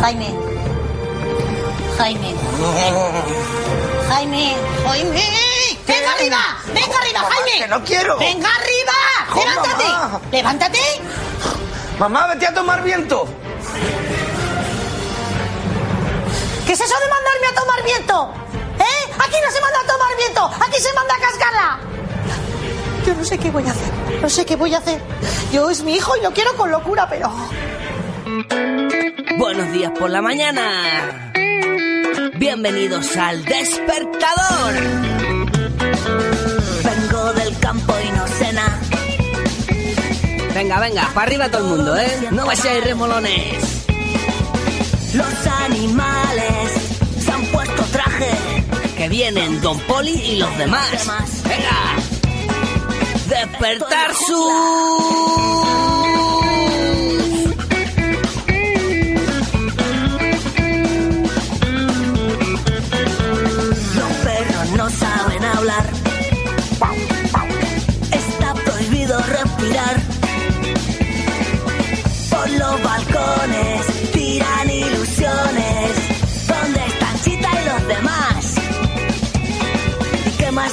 Jaime. Jaime. Jaime. Jaime. Venga arriba. Venga arriba, Jaime. que no quiero. Venga arriba. Jo, Levántate. mamá. Levántate. Mamá, vete a tomar viento. ¿Qué es eso de mandarme a tomar viento? ¿Eh? Aquí no se manda a tomar viento. Aquí se manda a cascarla. Yo no sé qué voy a hacer. No sé qué voy a hacer. Yo es mi hijo y lo quiero con locura, pero... Buenos días por la mañana. Bienvenidos al despertador. Vengo del campo y no cena. Venga, venga, para arriba todo el mundo, ¿eh? No vayáis remolones. Los animales se han puesto traje. Que vienen Don Poli y los demás. Venga. Despertar su...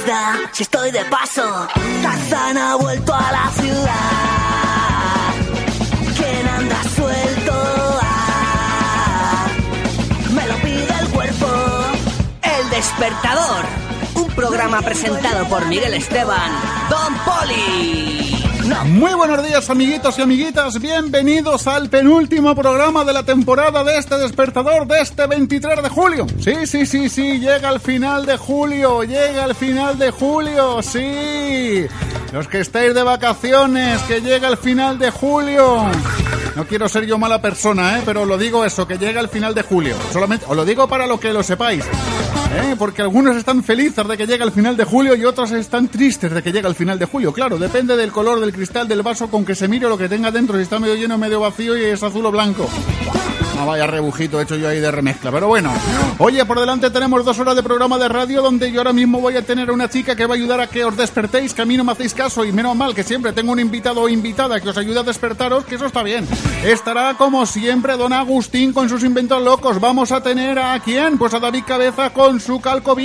¿Y qué más da si estoy de paso? Tarzán ha vuelto a la ciudad. ¿Quién anda suelto? Ah, me lo pide el cuerpo. El despertador. Un programa presentado por Miguel Esteban. Don Poli. Muy buenos días amiguitos y amiguitas, bienvenidos al penúltimo programa de la temporada de este despertador de este 23 de julio. Sí, sí, sí, sí, llega el final de julio, llega el final de julio, sí. Los que estáis de vacaciones, que llega el final de julio. No quiero ser yo mala persona, ¿eh? pero lo digo eso, que llega el final de julio. Solamente os lo digo para lo que lo sepáis. ¿Eh? Porque algunos están felices de que llegue el final de julio y otros están tristes de que llegue el final de julio. Claro, depende del color del cristal del vaso con que se mire lo que tenga dentro, si está medio lleno, medio vacío y es azul o blanco. Ah, vaya rebujito hecho yo ahí de remezcla, pero bueno. Oye, por delante tenemos dos horas de programa de radio donde yo ahora mismo voy a tener una chica que va a ayudar a que os despertéis, que a mí no me hacéis caso y menos mal que siempre tengo un invitado o invitada que os ayuda a despertaros, que eso está bien. Estará como siempre don Agustín con sus inventos locos. Vamos a tener a quién? Pues a David Cabeza con su calco.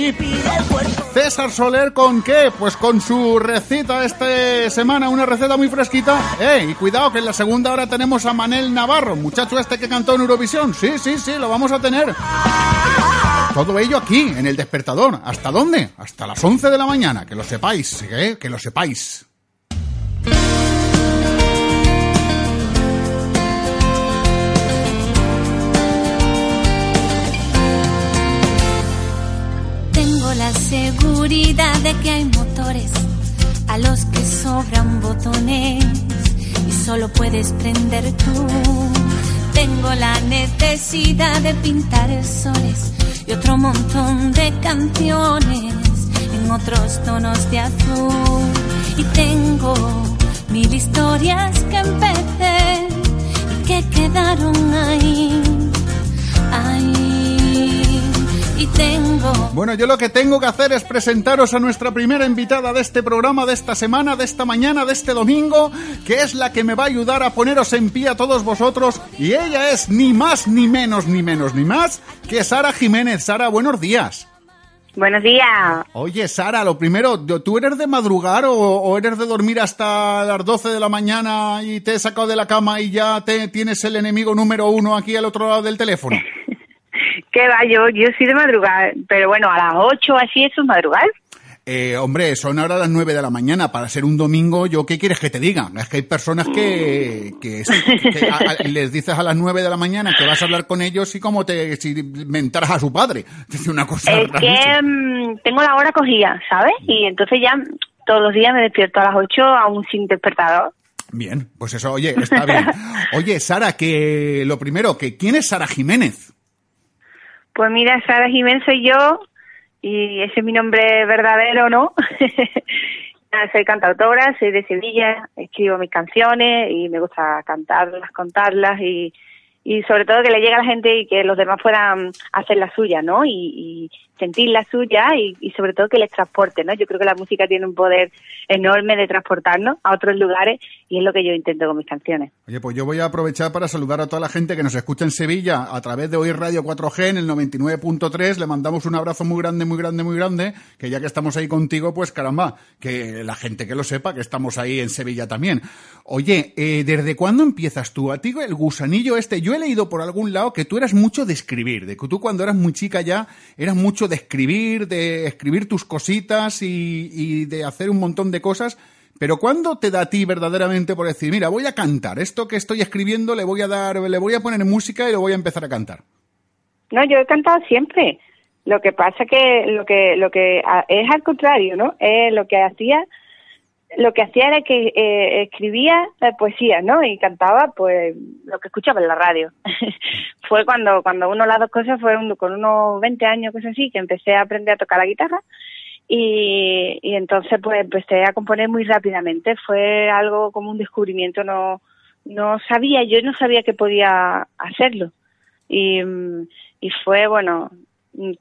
César Soler con qué? Pues con su receta esta semana, una receta muy fresquita. Eh, y cuidado que en la segunda hora tenemos a Manel Navarro, muchacho este que cantó en Eurovisión. Sí, sí, sí, lo vamos a tener. Todo ello aquí, en el despertador. ¿Hasta dónde? Hasta las 11 de la mañana, que lo sepáis, ¿eh? que lo sepáis. Seguridad de que hay motores a los que sobran botones y solo puedes prender tú. Tengo la necesidad de pintar soles y otro montón de canciones en otros tonos de azul. Y tengo mil historias que empecé y que quedaron ahí. Tengo Bueno, yo lo que tengo que hacer es presentaros a nuestra primera invitada de este programa, de esta semana, de esta mañana, de este domingo, que es la que me va a ayudar a poneros en pie a todos vosotros. Y ella es ni más, ni menos, ni menos, ni más que Sara Jiménez. Sara, buenos días. Buenos días. Oye, Sara, lo primero, ¿tú eres de madrugar o, o eres de dormir hasta las 12 de la mañana y te he sacado de la cama y ya te, tienes el enemigo número uno aquí al otro lado del teléfono? ¿Qué va? Yo, yo soy de madrugar, pero bueno, a las 8 así eso es madrugar. Eh, hombre, son ahora las 9 de la mañana. Para ser un domingo, ¿yo qué quieres que te diga? Es que hay personas que, que, que a- a- les dices a las 9 de la mañana que vas a hablar con ellos y como te, si mentaras a su padre. Es una cosa Es que mm, tengo la hora cogida, ¿sabes? Y entonces ya todos los días me despierto a las 8 aún sin despertador. Bien, pues eso, oye, está bien. Oye, Sara, que lo primero, que ¿quién es Sara Jiménez? Pues mira, Sara Jiménez soy yo y ese es mi nombre verdadero, ¿no? soy cantautora, soy de Sevilla, escribo mis canciones y me gusta cantarlas, contarlas y, y sobre todo que le llegue a la gente y que los demás puedan hacer la suya, ¿no? Y, y sentir la suya y, y, sobre todo que les transporte, ¿no? Yo creo que la música tiene un poder enorme de transportarnos a otros lugares y es lo que yo intento con mis canciones. Oye, pues yo voy a aprovechar para saludar a toda la gente que nos escucha en Sevilla a través de Oír Radio 4G en el 99.3. Le mandamos un abrazo muy grande, muy grande, muy grande, que ya que estamos ahí contigo, pues caramba, que la gente que lo sepa, que estamos ahí en Sevilla también. Oye, eh, ¿desde cuándo empiezas tú? A ti el gusanillo este, yo he leído por algún lado que tú eras mucho de escribir, de que tú cuando eras muy chica ya eras mucho de escribir, de escribir tus cositas y, y de hacer un montón de cosas. Pero ¿cuándo te da a ti verdaderamente por decir, mira, voy a cantar, esto que estoy escribiendo le voy a dar, le voy a poner música y lo voy a empezar a cantar? No, yo he cantado siempre. Lo que pasa que lo que lo que es al contrario, ¿no? Es lo que hacía lo que hacía era que eh, escribía poesía, ¿no? Y cantaba, pues, lo que escuchaba en la radio. fue cuando, cuando uno las dos cosas fue con unos 20 años, cosas así, que empecé a aprender a tocar la guitarra. Y, y entonces, pues, empecé a componer muy rápidamente. Fue algo como un descubrimiento, no, no sabía, yo no sabía que podía hacerlo. Y, y fue, bueno,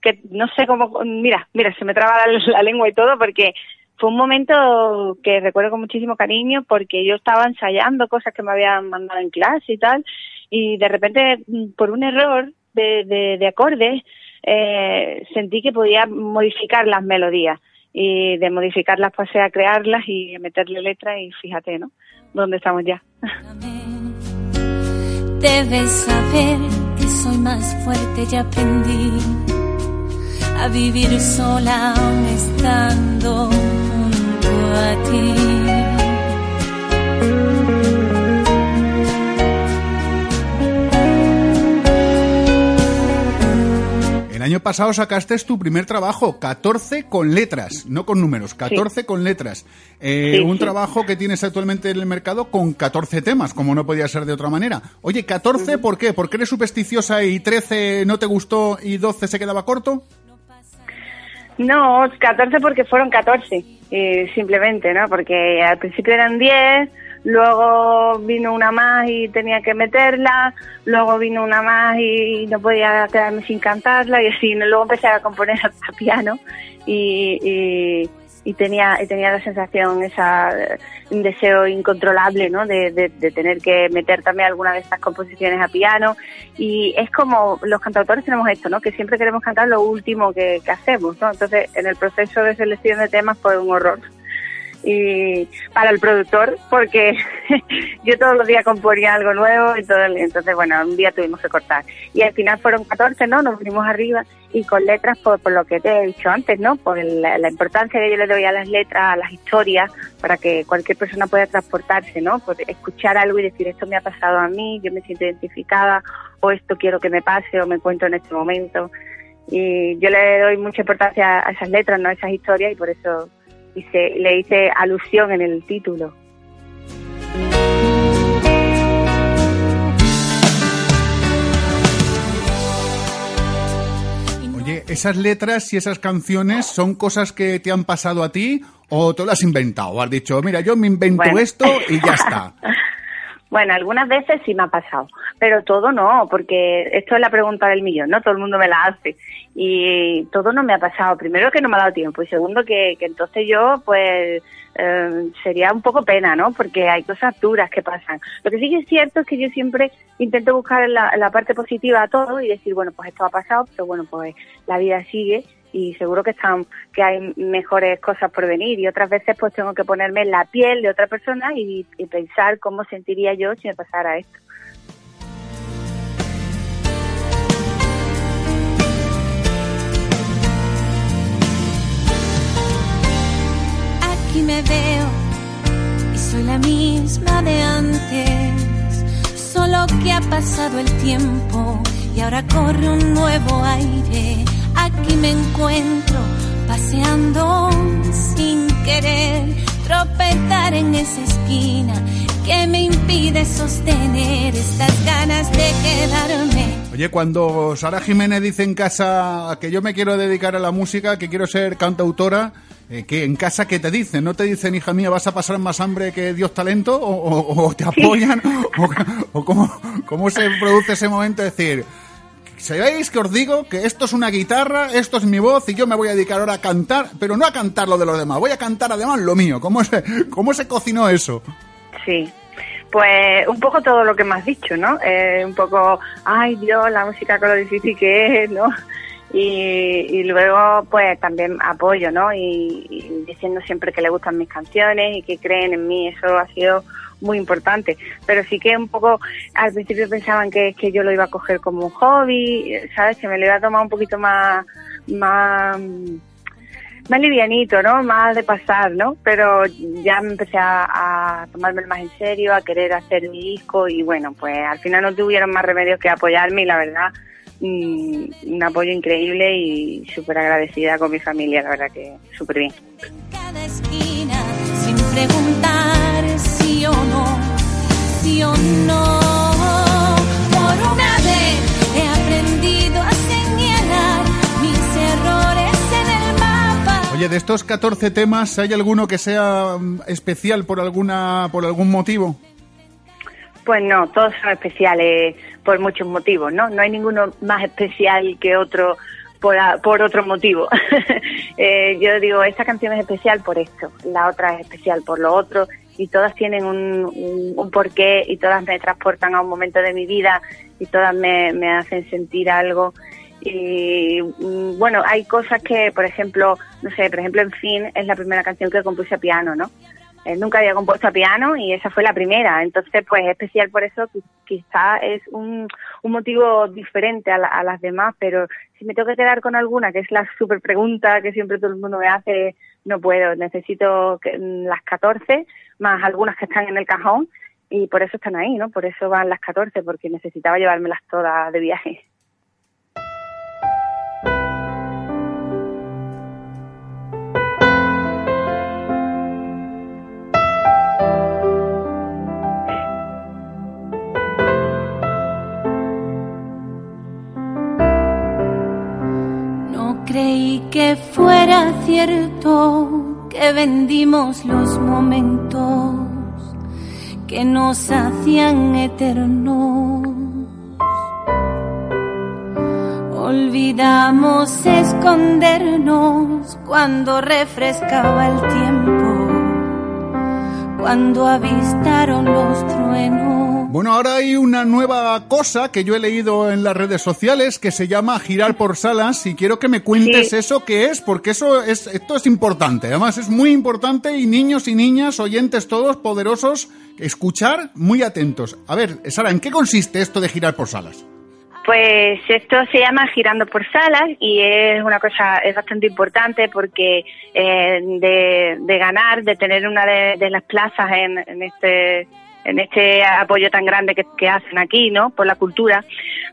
que no sé cómo, mira, mira, se me traba la, lengua y todo porque fue un momento que recuerdo con muchísimo cariño porque yo estaba ensayando cosas que me habían mandado en clase y tal, y de repente, por un error de, de, de acordes, eh, sentí que podía modificar las melodías. Y de modificarlas pasé a crearlas y meterle letras y fíjate, ¿no? ¿Dónde estamos ya? Debes saber que soy más fuerte y aprendí a vivir sola aún estando a El año pasado sacaste tu primer trabajo, 14 con letras, no con números, 14 sí. con letras. Eh, sí, un sí. trabajo que tienes actualmente en el mercado con 14 temas, como no podía ser de otra manera. Oye, 14, ¿por qué? ¿Porque eres supersticiosa y 13 no te gustó y 12 se quedaba corto? No, 14 porque fueron 14, eh, simplemente, ¿no? Porque al principio eran 10, luego vino una más y tenía que meterla, luego vino una más y no podía quedarme sin cantarla. Y así, luego empecé a componer a piano. Y, y, tenía y tenía la sensación esa un deseo incontrolable no de, de, de, tener que meter también alguna de estas composiciones a piano. Y es como los cantautores tenemos esto no que siempre queremos cantar lo último que, que hacemos no entonces en el proceso de selección de temas fue un horror y para el productor porque yo todos los días componía algo nuevo y todo entonces bueno un día tuvimos que cortar. Y al final fueron 14 no nos vinimos arriba y con letras por, por lo que te he dicho antes no por la, la, importancia que yo le doy a las letras a las historias para que cualquier persona pueda transportarse no por escuchar algo y decir esto me ha pasado a mí yo me siento identificada o esto quiero que me pase o me encuentro en este momento y yo le doy mucha importancia a esas letras no a esas historias y por eso hice, le hice alusión en el título. Oye, ¿esas letras y esas canciones son cosas que te han pasado a ti o tú las has inventado? ¿O has dicho, mira, yo me invento bueno. esto y ya está? Bueno, algunas veces sí me ha pasado, pero todo no, porque esto es la pregunta del millón, ¿no? Todo el mundo me la hace y todo no me ha pasado. Primero que no me ha dado tiempo y segundo que, que entonces yo, pues, eh, sería un poco pena, ¿no? Porque hay cosas duras que pasan. Lo que sí que es cierto es que yo siempre intento buscar la, la parte positiva a todo y decir, bueno, pues esto ha pasado, pero bueno, pues la vida sigue y seguro que están que hay mejores cosas por venir y otras veces pues tengo que ponerme en la piel de otra persona y, y pensar cómo sentiría yo si me pasara esto. Aquí me veo y soy la misma de antes, solo que ha pasado el tiempo y ahora corre un nuevo aire aquí me encuentro paseando sin querer tropezar en esa esquina que me impide sostener estas ganas de quedarme. Oye, cuando Sara Jiménez dice en casa que yo me quiero dedicar a la música, que quiero ser cantautora, eh, que en casa qué te dicen? ¿No te dicen, hija mía, vas a pasar más hambre que Dios talento? ¿O, o- o te apoyan? ¿O, o cómo, cómo se produce ese momento de decir, ¿sabéis que os digo que esto es una guitarra, esto es mi voz y yo me voy a dedicar ahora a cantar, pero no a cantar lo de los demás, voy a cantar además lo mío? ¿Cómo se, cómo se cocinó eso? Sí. Pues un poco todo lo que me has dicho, ¿no? Eh, un poco, ay Dios, la música con lo difícil que es, ¿no? Y, luego, pues también apoyo, ¿no? Y, y diciendo siempre que le gustan mis canciones y que creen en mí, eso ha sido muy importante. Pero sí que un poco, al principio pensaban que, que yo lo iba a coger como un hobby, ¿sabes? Que me lo iba a tomar un poquito más, más, más livianito, ¿no? Más de pasar, ¿no? Pero ya me empecé a, a tomármelo más en serio, a querer hacer mi disco y bueno, pues al final no tuvieron más remedio que apoyarme y la verdad, mm, un apoyo increíble y súper agradecida con mi familia, la verdad que súper bien. cada esquina sin preguntar sí o no, sí o no. Por una vez he aprendido a señalar mis errores en el mapa. Oye, de estos 14 temas, ¿hay alguno que sea mm, especial por alguna por algún motivo? Pues no, todos son especiales por muchos motivos, ¿no? No hay ninguno más especial que otro por, a- por otro motivo. Eh, yo digo, esta canción es especial por esto, la otra es especial por lo otro, y todas tienen un, un, un porqué y todas me transportan a un momento de mi vida y todas me, me hacen sentir algo. Y mm, bueno, hay cosas que, por ejemplo, no sé, por ejemplo, En fin, es la primera canción que compuse a piano, ¿no? Eh, nunca había compuesto a piano y esa fue la primera. Entonces, pues especial por eso, qui- quizá es un, un motivo diferente a, la- a las demás, pero si me tengo que quedar con alguna, que es la super pregunta que siempre todo el mundo me hace, no puedo. Necesito que- mm, las 14, más algunas que están en el cajón, y por eso están ahí, ¿no? Por eso van las 14, porque necesitaba llevármelas todas de viaje. Creí que fuera cierto que vendimos los momentos que nos hacían eternos. Olvidamos escondernos cuando refrescaba el tiempo, cuando avistaron los truenos. Bueno, ahora hay una nueva cosa que yo he leído en las redes sociales que se llama girar por salas y quiero que me cuentes Sí. eso qué es, porque eso es esto es importante. Además es muy importante y niños y niñas, oyentes todos poderosos, escuchar muy atentos. A ver, Sara, ¿en qué consiste esto de girar por salas? Pues esto se llama Girando por Salas y es una cosa, es bastante importante porque eh, de, de ganar, de tener una de, de las plazas en, en este en este apoyo tan grande que, hacen aquí, ¿no? Por la cultura,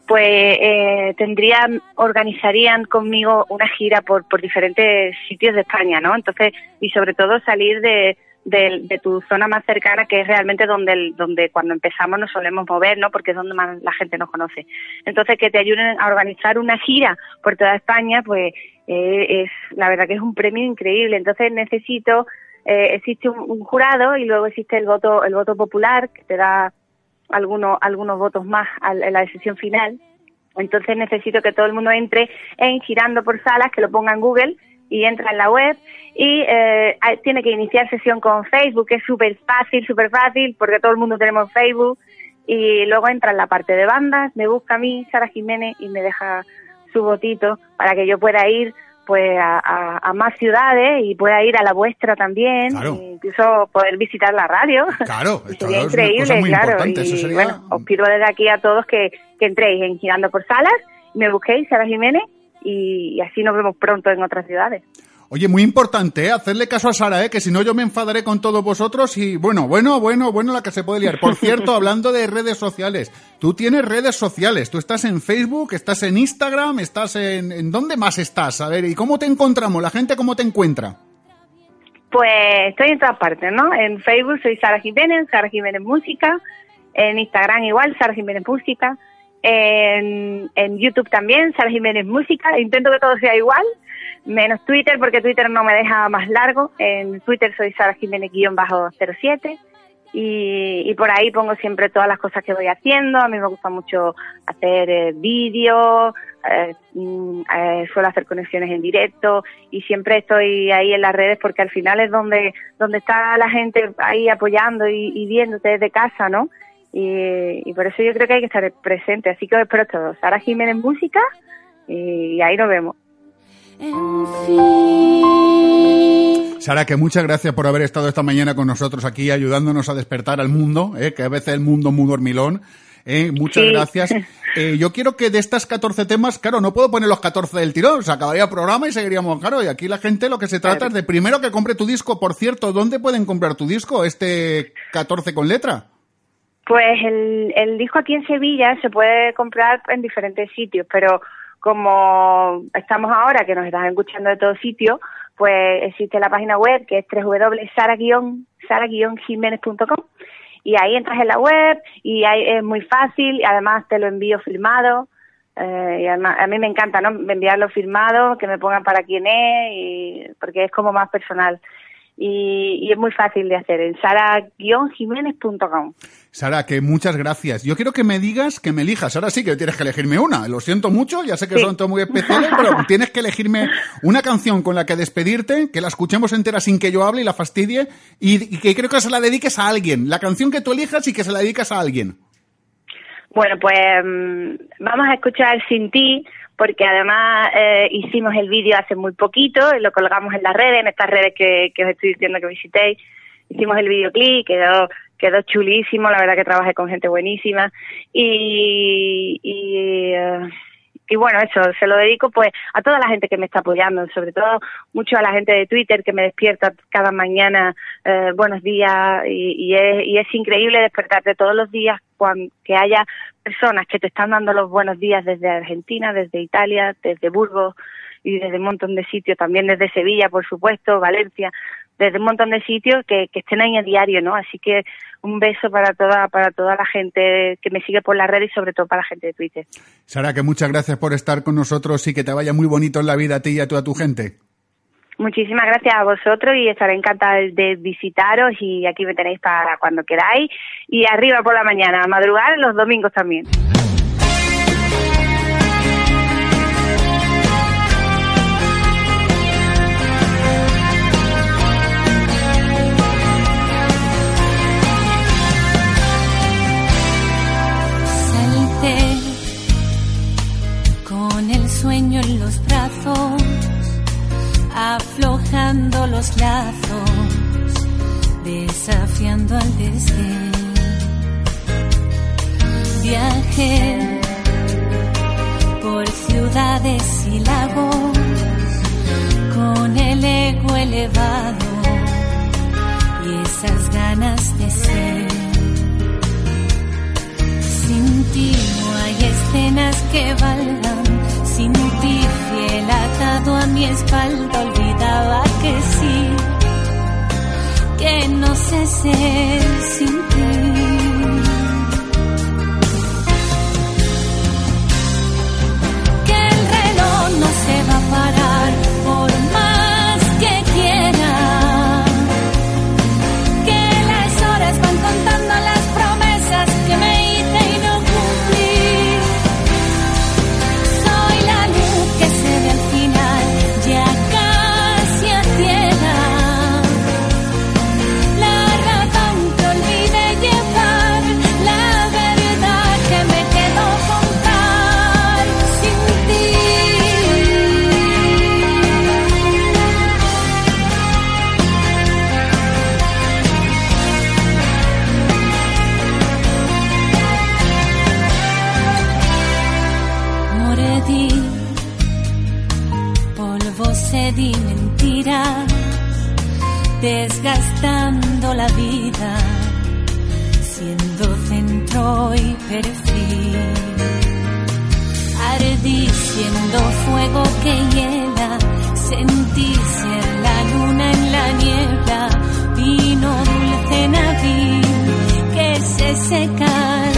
pues eh, tendrían, organizarían conmigo una gira por, por diferentes sitios de España, ¿no? Entonces, y sobre todo salir de, de, tu zona más cercana, que es realmente donde, donde cuando empezamos nos solemos mover, ¿no? Porque es donde más la gente nos conoce. Entonces, que te ayuden a organizar una gira por toda España, pues eh, es la verdad que es un premio increíble. Entonces, necesito, eh, existe un, jurado y luego existe el voto, el voto popular que te da algunos, algunos votos más en la decisión final. Entonces necesito que todo el mundo entre en girando por salas, que lo ponga en Google y entra en la web y eh, tiene que iniciar sesión con Facebook, que es súper fácil, súper fácil, porque todo el mundo tenemos Facebook y luego entra en la parte de bandas, me busca a mí, Sara Jiménez, y me deja su votito para que yo pueda ir pues a, a- a más ciudades y pueda ir a la vuestra también, Claro. incluso poder visitar la radio. Claro, esto sería es una cosa increíble, muy claro. Y eso sería- bueno, os pido desde aquí a todos que, que entréis en Girando por Salas, me busquéis, Sara Jiménez, y así nos vemos pronto en otras ciudades. Oye, muy importante, ¿eh? hacerle caso a Sara, ¿eh? que si no yo me enfadaré con todos vosotros y bueno, bueno, bueno, bueno la que se puede liar. Por cierto, hablando de redes sociales, tú tienes redes sociales, tú estás en Facebook, estás en Instagram, estás en... ¿En dónde más estás? A ver, ¿y cómo te encontramos? ¿La gente cómo te encuentra? Pues estoy en todas partes, ¿no? En Facebook soy Sara Jiménez, Sara Jiménez Música. En Instagram igual, Sara Jiménez Música. En, en YouTube también, Sara Jiménez Música. Intento que todo sea igual, menos Twitter, porque Twitter no me deja más largo. En Twitter soy Sara Jiménez-07. Y, y por ahí pongo siempre todas las cosas que voy haciendo. A mí me gusta mucho hacer eh, vídeos, eh, mm, eh, suelo hacer conexiones en directo y siempre estoy ahí en las redes porque al final es donde donde está la gente ahí apoyando y, viéndote desde casa, ¿no? Y, y por eso yo creo que hay que estar presente. Así que os espero todos. Sara Jiménez Música y ahí nos vemos. Sara, que muchas gracias por haber estado esta mañana con nosotros aquí ayudándonos a despertar al mundo, ¿eh? que a veces el mundo es muy dormilón. ¿eh? Muchas Sí. gracias. Eh, yo quiero que de estas 14 temas, claro, no puedo poner los 14 del tirón, se acabaría el programa y seguiríamos, claro, y aquí la gente lo que se trata es de primero que compre tu disco. Por cierto, ¿dónde pueden comprar tu disco, este 14 con letra? Pues el, el disco aquí en Sevilla se puede comprar en diferentes sitios, pero como estamos ahora, que nos están escuchando de todos sitios, pues existe la página web que es www.sara-jiménez.com y ahí entras en la web y ahí es muy fácil y además te lo envío firmado. eh, y además, a mí me encanta, ¿no? Enviarlo firmado, que me pongan para quién es, y, porque es como más personal. Y, y es muy fácil de hacer en sara-jiménez.com. Sara, que muchas gracias. Yo quiero que me digas, que me elijas. Ahora sí que tienes que elegirme una. Lo siento mucho, ya sé que Sí. son todos muy especiales, pero tienes que elegirme una canción con la que despedirte, que la escuchemos entera sin que yo hable y la fastidie, y, y que creo que se la dediques a alguien. La canción que tú elijas y que se la dedicas a alguien. Bueno, pues mm, vamos a escuchar Sin Ti, porque además eh, hicimos el vídeo hace muy poquito y lo colgamos en las redes, en estas redes que, que os estoy diciendo que visitéis. Hicimos el videoclip, quedó quedó chulísimo, la verdad que trabajé con gente buenísima. Y, y, eh, y bueno, eso, se lo dedico pues a toda la gente que me está apoyando, sobre todo mucho a la gente de Twitter que me despierta cada mañana, eh, buenos días, y, y, es, y es increíble despertarte todos los días cuando, que haya personas que te están dando los buenos días desde Argentina, desde Italia, desde Burgos y desde un montón de sitios, también desde Sevilla, por supuesto, Valencia, desde un montón de sitios que, que estén ahí a diario, ¿no? Así que un beso para toda, para toda la gente que me sigue por la red y sobre todo para la gente de Twitter. Sara, que muchas gracias por estar con nosotros y que te vaya muy bonito en la vida a ti y a toda tu gente. Muchísimas gracias a vosotros y estaré encantada de visitaros y aquí me tenéis para cuando queráis y arriba por la mañana, a madrugar los domingos también. Sueño en los brazos, aflojando los lazos, desafiando al desdén. Viajé por ciudades y lagos con el ego elevado y esas ganas de ser. Sin ti no hay escenas que valgan. Atado a mi espalda olvidaba que sí, que no sé ser sin ti. Que el reloj no se va a parar que hiela, sentí ser la luna en la niebla, vino dulce abril, que se seca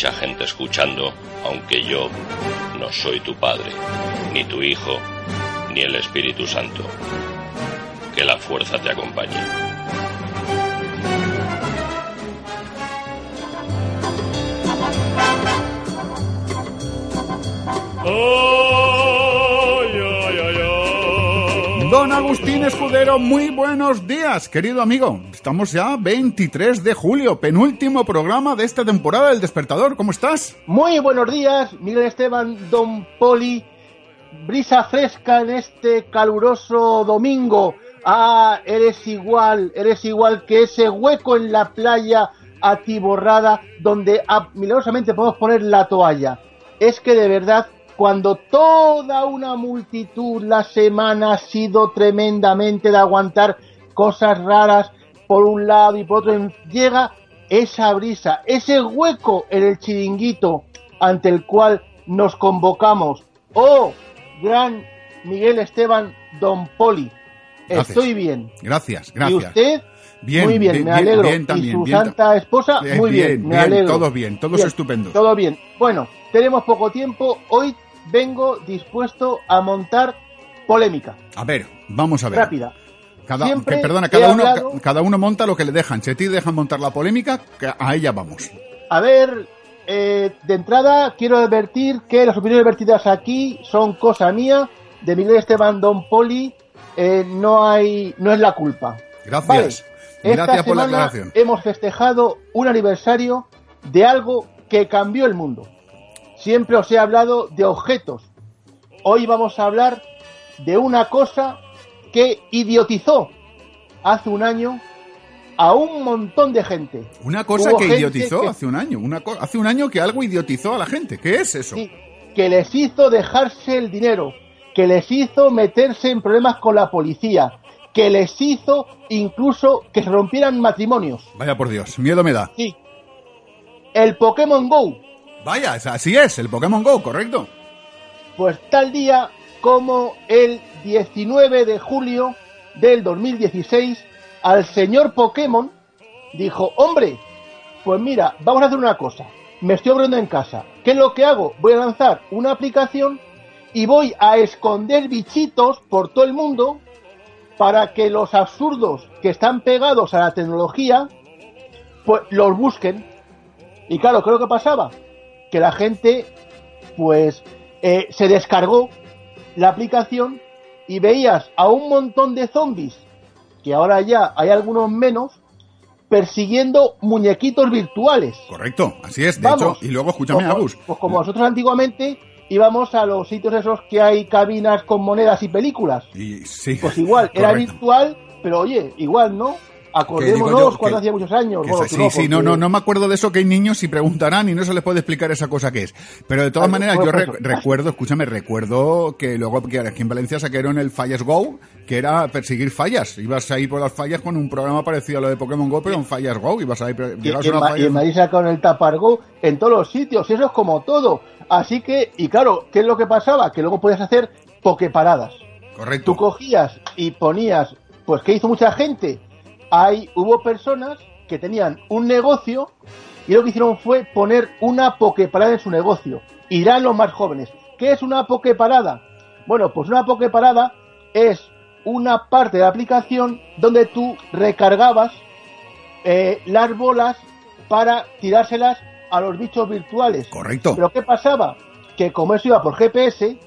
mucha gente escuchando, aunque yo no soy tu padre, ni tu hijo, ni el Espíritu Santo. Que la fuerza te acompañe. Don Agustín Escudero, muy buenos días, querido amigo. Estamos ya 23 de julio, penúltimo programa de esta temporada del Despertador. ¿Cómo estás? Muy buenos días, Miguel Esteban, Don Poli. Brisa fresca en este caluroso domingo. Ah, eres igual, eres igual que ese hueco en la playa atiborrada donde milagrosamente podemos poner la toalla. Es que de verdad, cuando toda una multitud la semana ha sido tremendamente de aguantar cosas raras por un lado y por otro, llega esa brisa, ese hueco en el chiringuito ante el cual nos convocamos. Oh, gran Miguel Esteban Don Poli. Gracias. Estoy bien. Gracias, Y gracias. usted, Bien, muy bien, bien, me alegro. bien también, y su bien ta- santa esposa, Eh, muy bien, me alegro. todo bien, todos estupendos. Todo bien. Bueno, tenemos poco tiempo. Hoy vengo dispuesto a montar polémica. A ver, vamos a ver. Rápida. Cada, que, perdona, cada uno, hablado- ca- cada uno monta lo que le dejan. Si a ti dejan montar la polémica, que a ella vamos. A ver, eh, de entrada quiero advertir que las opiniones vertidas aquí son cosa mía, de Miguel Esteban Don Poli, eh, no hay, no es la culpa. Gracias. Vale. Gracias Esta por la semana aclaración. hemos festejado un aniversario de algo que cambió el mundo. Siempre os he hablado de objetos. Hoy vamos a hablar de una cosa que idiotizó hace un año a un montón de gente. Una cosa Hubo que idiotizó que- hace un año. Una hace un año que algo idiotizó a la gente. ¿Qué es eso? Sí, que les hizo dejarse el dinero, que les hizo meterse en problemas con la policía, que les hizo incluso que se rompieran matrimonios. Vaya por Dios, miedo me da. Sí. El Pokémon Go, Vaya, así es, el Pokémon Go, correcto. pues tal día como el 19 de julio del 2016, al señor Pokémon dijo, hombre, pues mira, vamos a hacer una cosa, me estoy abriendo en casa, ¿qué es lo que hago? Voy a lanzar una aplicación y voy a esconder bichitos por todo el mundo para que los absurdos que están pegados a la tecnología, pues los busquen. Y claro, ¿qué es lo que pasaba? Que la gente, pues, eh, se descargó la aplicación y veías a un montón de zombies, que ahora ya hay algunos menos, persiguiendo muñequitos virtuales. Correcto, así es. De Vamos. hecho, y luego escúchame, Como- Agus. Pues como nosotros antiguamente íbamos a los sitios esos que hay cabinas con monedas y películas. Y sí. Pues igual, era virtual, pero oye, igual, ¿no? Acordémonos cuando hacía muchos años. Bueno, sí, no, sí, no, porque- no, no me acuerdo de eso que hay niños y preguntarán y no se les puede explicar esa cosa que es. Pero de todas maneras, yo re- pues, recuerdo, escúchame, recuerdo que luego que aquí en Valencia sacaron el Fallas Go, que era perseguir fallas. Ibas a ir por las fallas con un programa parecido a lo de Pokémon Go, pero en Fallas Go. Ibas a ir, Y, y a en Ma- y en Madrid sacaron el tapargo en todos los sitios, eso es como todo. Así que, y claro, ¿qué es lo que pasaba? Que luego podías hacer pokeparadas. Correcto. Tú cogías y ponías, pues ¿qué hizo mucha gente? Hay, hubo personas que tenían un negocio y lo que hicieron fue poner una pokeparada en su negocio. Irán los más jóvenes. ¿Qué es una pokeparada? Bueno, pues una pokeparada es una parte de la aplicación donde tú recargabas eh, las bolas para tirárselas a los bichos virtuales. Correcto. Pero ¿qué pasaba? Que como eso iba por GPS,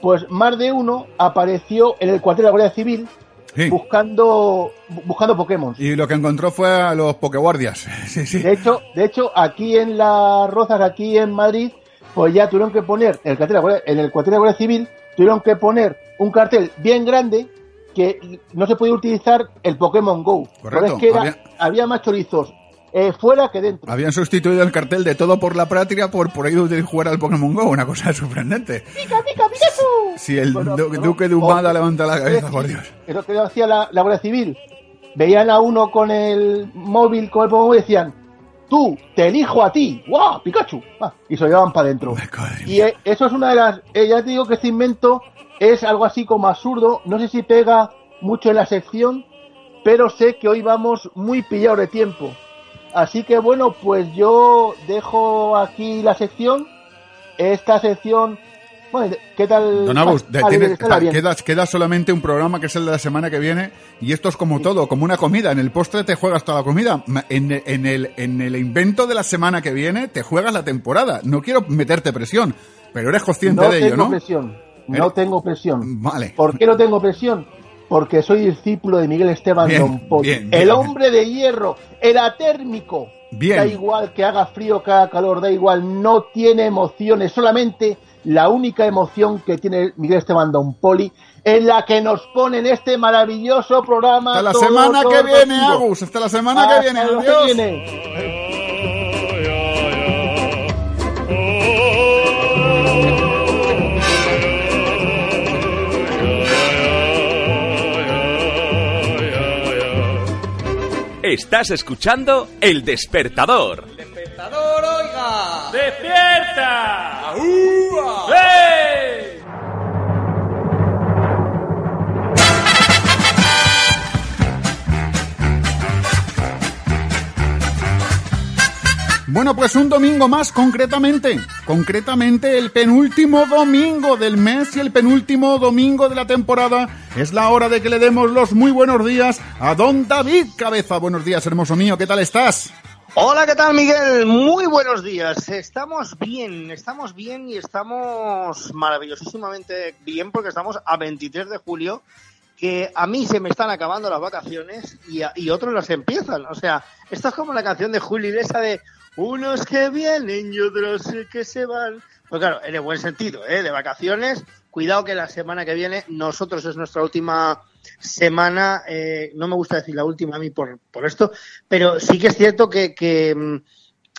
pues más de uno apareció en el cuartel de la Guardia Civil Sí. buscando buscando Pokémon. Y lo que encontró fue a los Pokeguardias. Sí, sí. De hecho, de hecho, aquí en las Rozas, aquí en Madrid, pues ya tuvieron que poner en el cuartel de la Guardia, en el cuartel de Guardia Civil, tuvieron que poner un cartel bien grande que no se podía utilizar el Pokémon Go. Correcto, Pero es que era- había- había... más chorizos eh, fuera que dentro. Habían sustituido el cartel de todo por la patria por por ahí de jugar al Pokémon Go, una cosa sorprendente. ¡Pica, pica, Pikachu! Si el Bueno, du- pero- duque de Humada levanta la cabeza, por Dios. Es lo que hacía la, la Guardia Civil. Veían a uno con el móvil, con el Pokémon y decían, tú, te elijo a ti, ¡guau, Pikachu! Ah, y se lo llevaban para adentro. Y eh, eso es una de las... eh, ya te digo que este invento es algo así como absurdo. No sé si pega mucho en la sección, pero sé que hoy vamos muy pillados de tiempo. Así que bueno, pues yo dejo aquí la sección. Esta sección... Bueno, ¿qué tal? Don Agus, Vale, tienes- queda, queda solamente un programa que es el de la semana que viene y esto es como todo, como una comida. En el postre te juegas toda la comida. En, en el, en el invento de la semana que viene te juegas la temporada. No quiero meterte presión, pero eres consciente no de ello, ¿no? presión. No tengo presión. Vale. ¿Por qué no tengo presión? Porque soy discípulo de Miguel Esteban Bien, Don Poli, bien, el bien. hombre de hierro, el atérmico. Bien. Da igual que haga frío, que haga calor, da igual, no tiene emociones, solamente la única emoción que tiene Miguel Esteban Don Poli es la que nos pone en este maravilloso programa. Hasta la todo, semana todo que viene. Agus. Hasta la semana que viene. lo que Adiós. viene. Estás escuchando El Despertador. ¡Despertador, oiga! ¡Despierta! ¡Hey! Bueno, pues un domingo más, concretamente. Concretamente, el penúltimo domingo del mes y el penúltimo domingo de la temporada. Es la hora de que le demos los muy buenos días a don David Cabeza. Buenos días, hermoso mío. ¿Qué tal estás? Hola, ¿qué tal, Miguel? Muy buenos días. Estamos bien, estamos bien y estamos maravillosísimamente bien porque estamos a 23 de julio, que a mí se me están acabando las vacaciones y, otros las empiezan. O sea, esto es como la canción de Julio esa de unos que vienen y otros que se van. Pues claro, en el buen sentido, ¿eh? De vacaciones. Cuidado que la semana que viene nosotros es nuestra última semana, eh, no me gusta decir la última a mí por, por esto, pero sí que es cierto que, que, mm,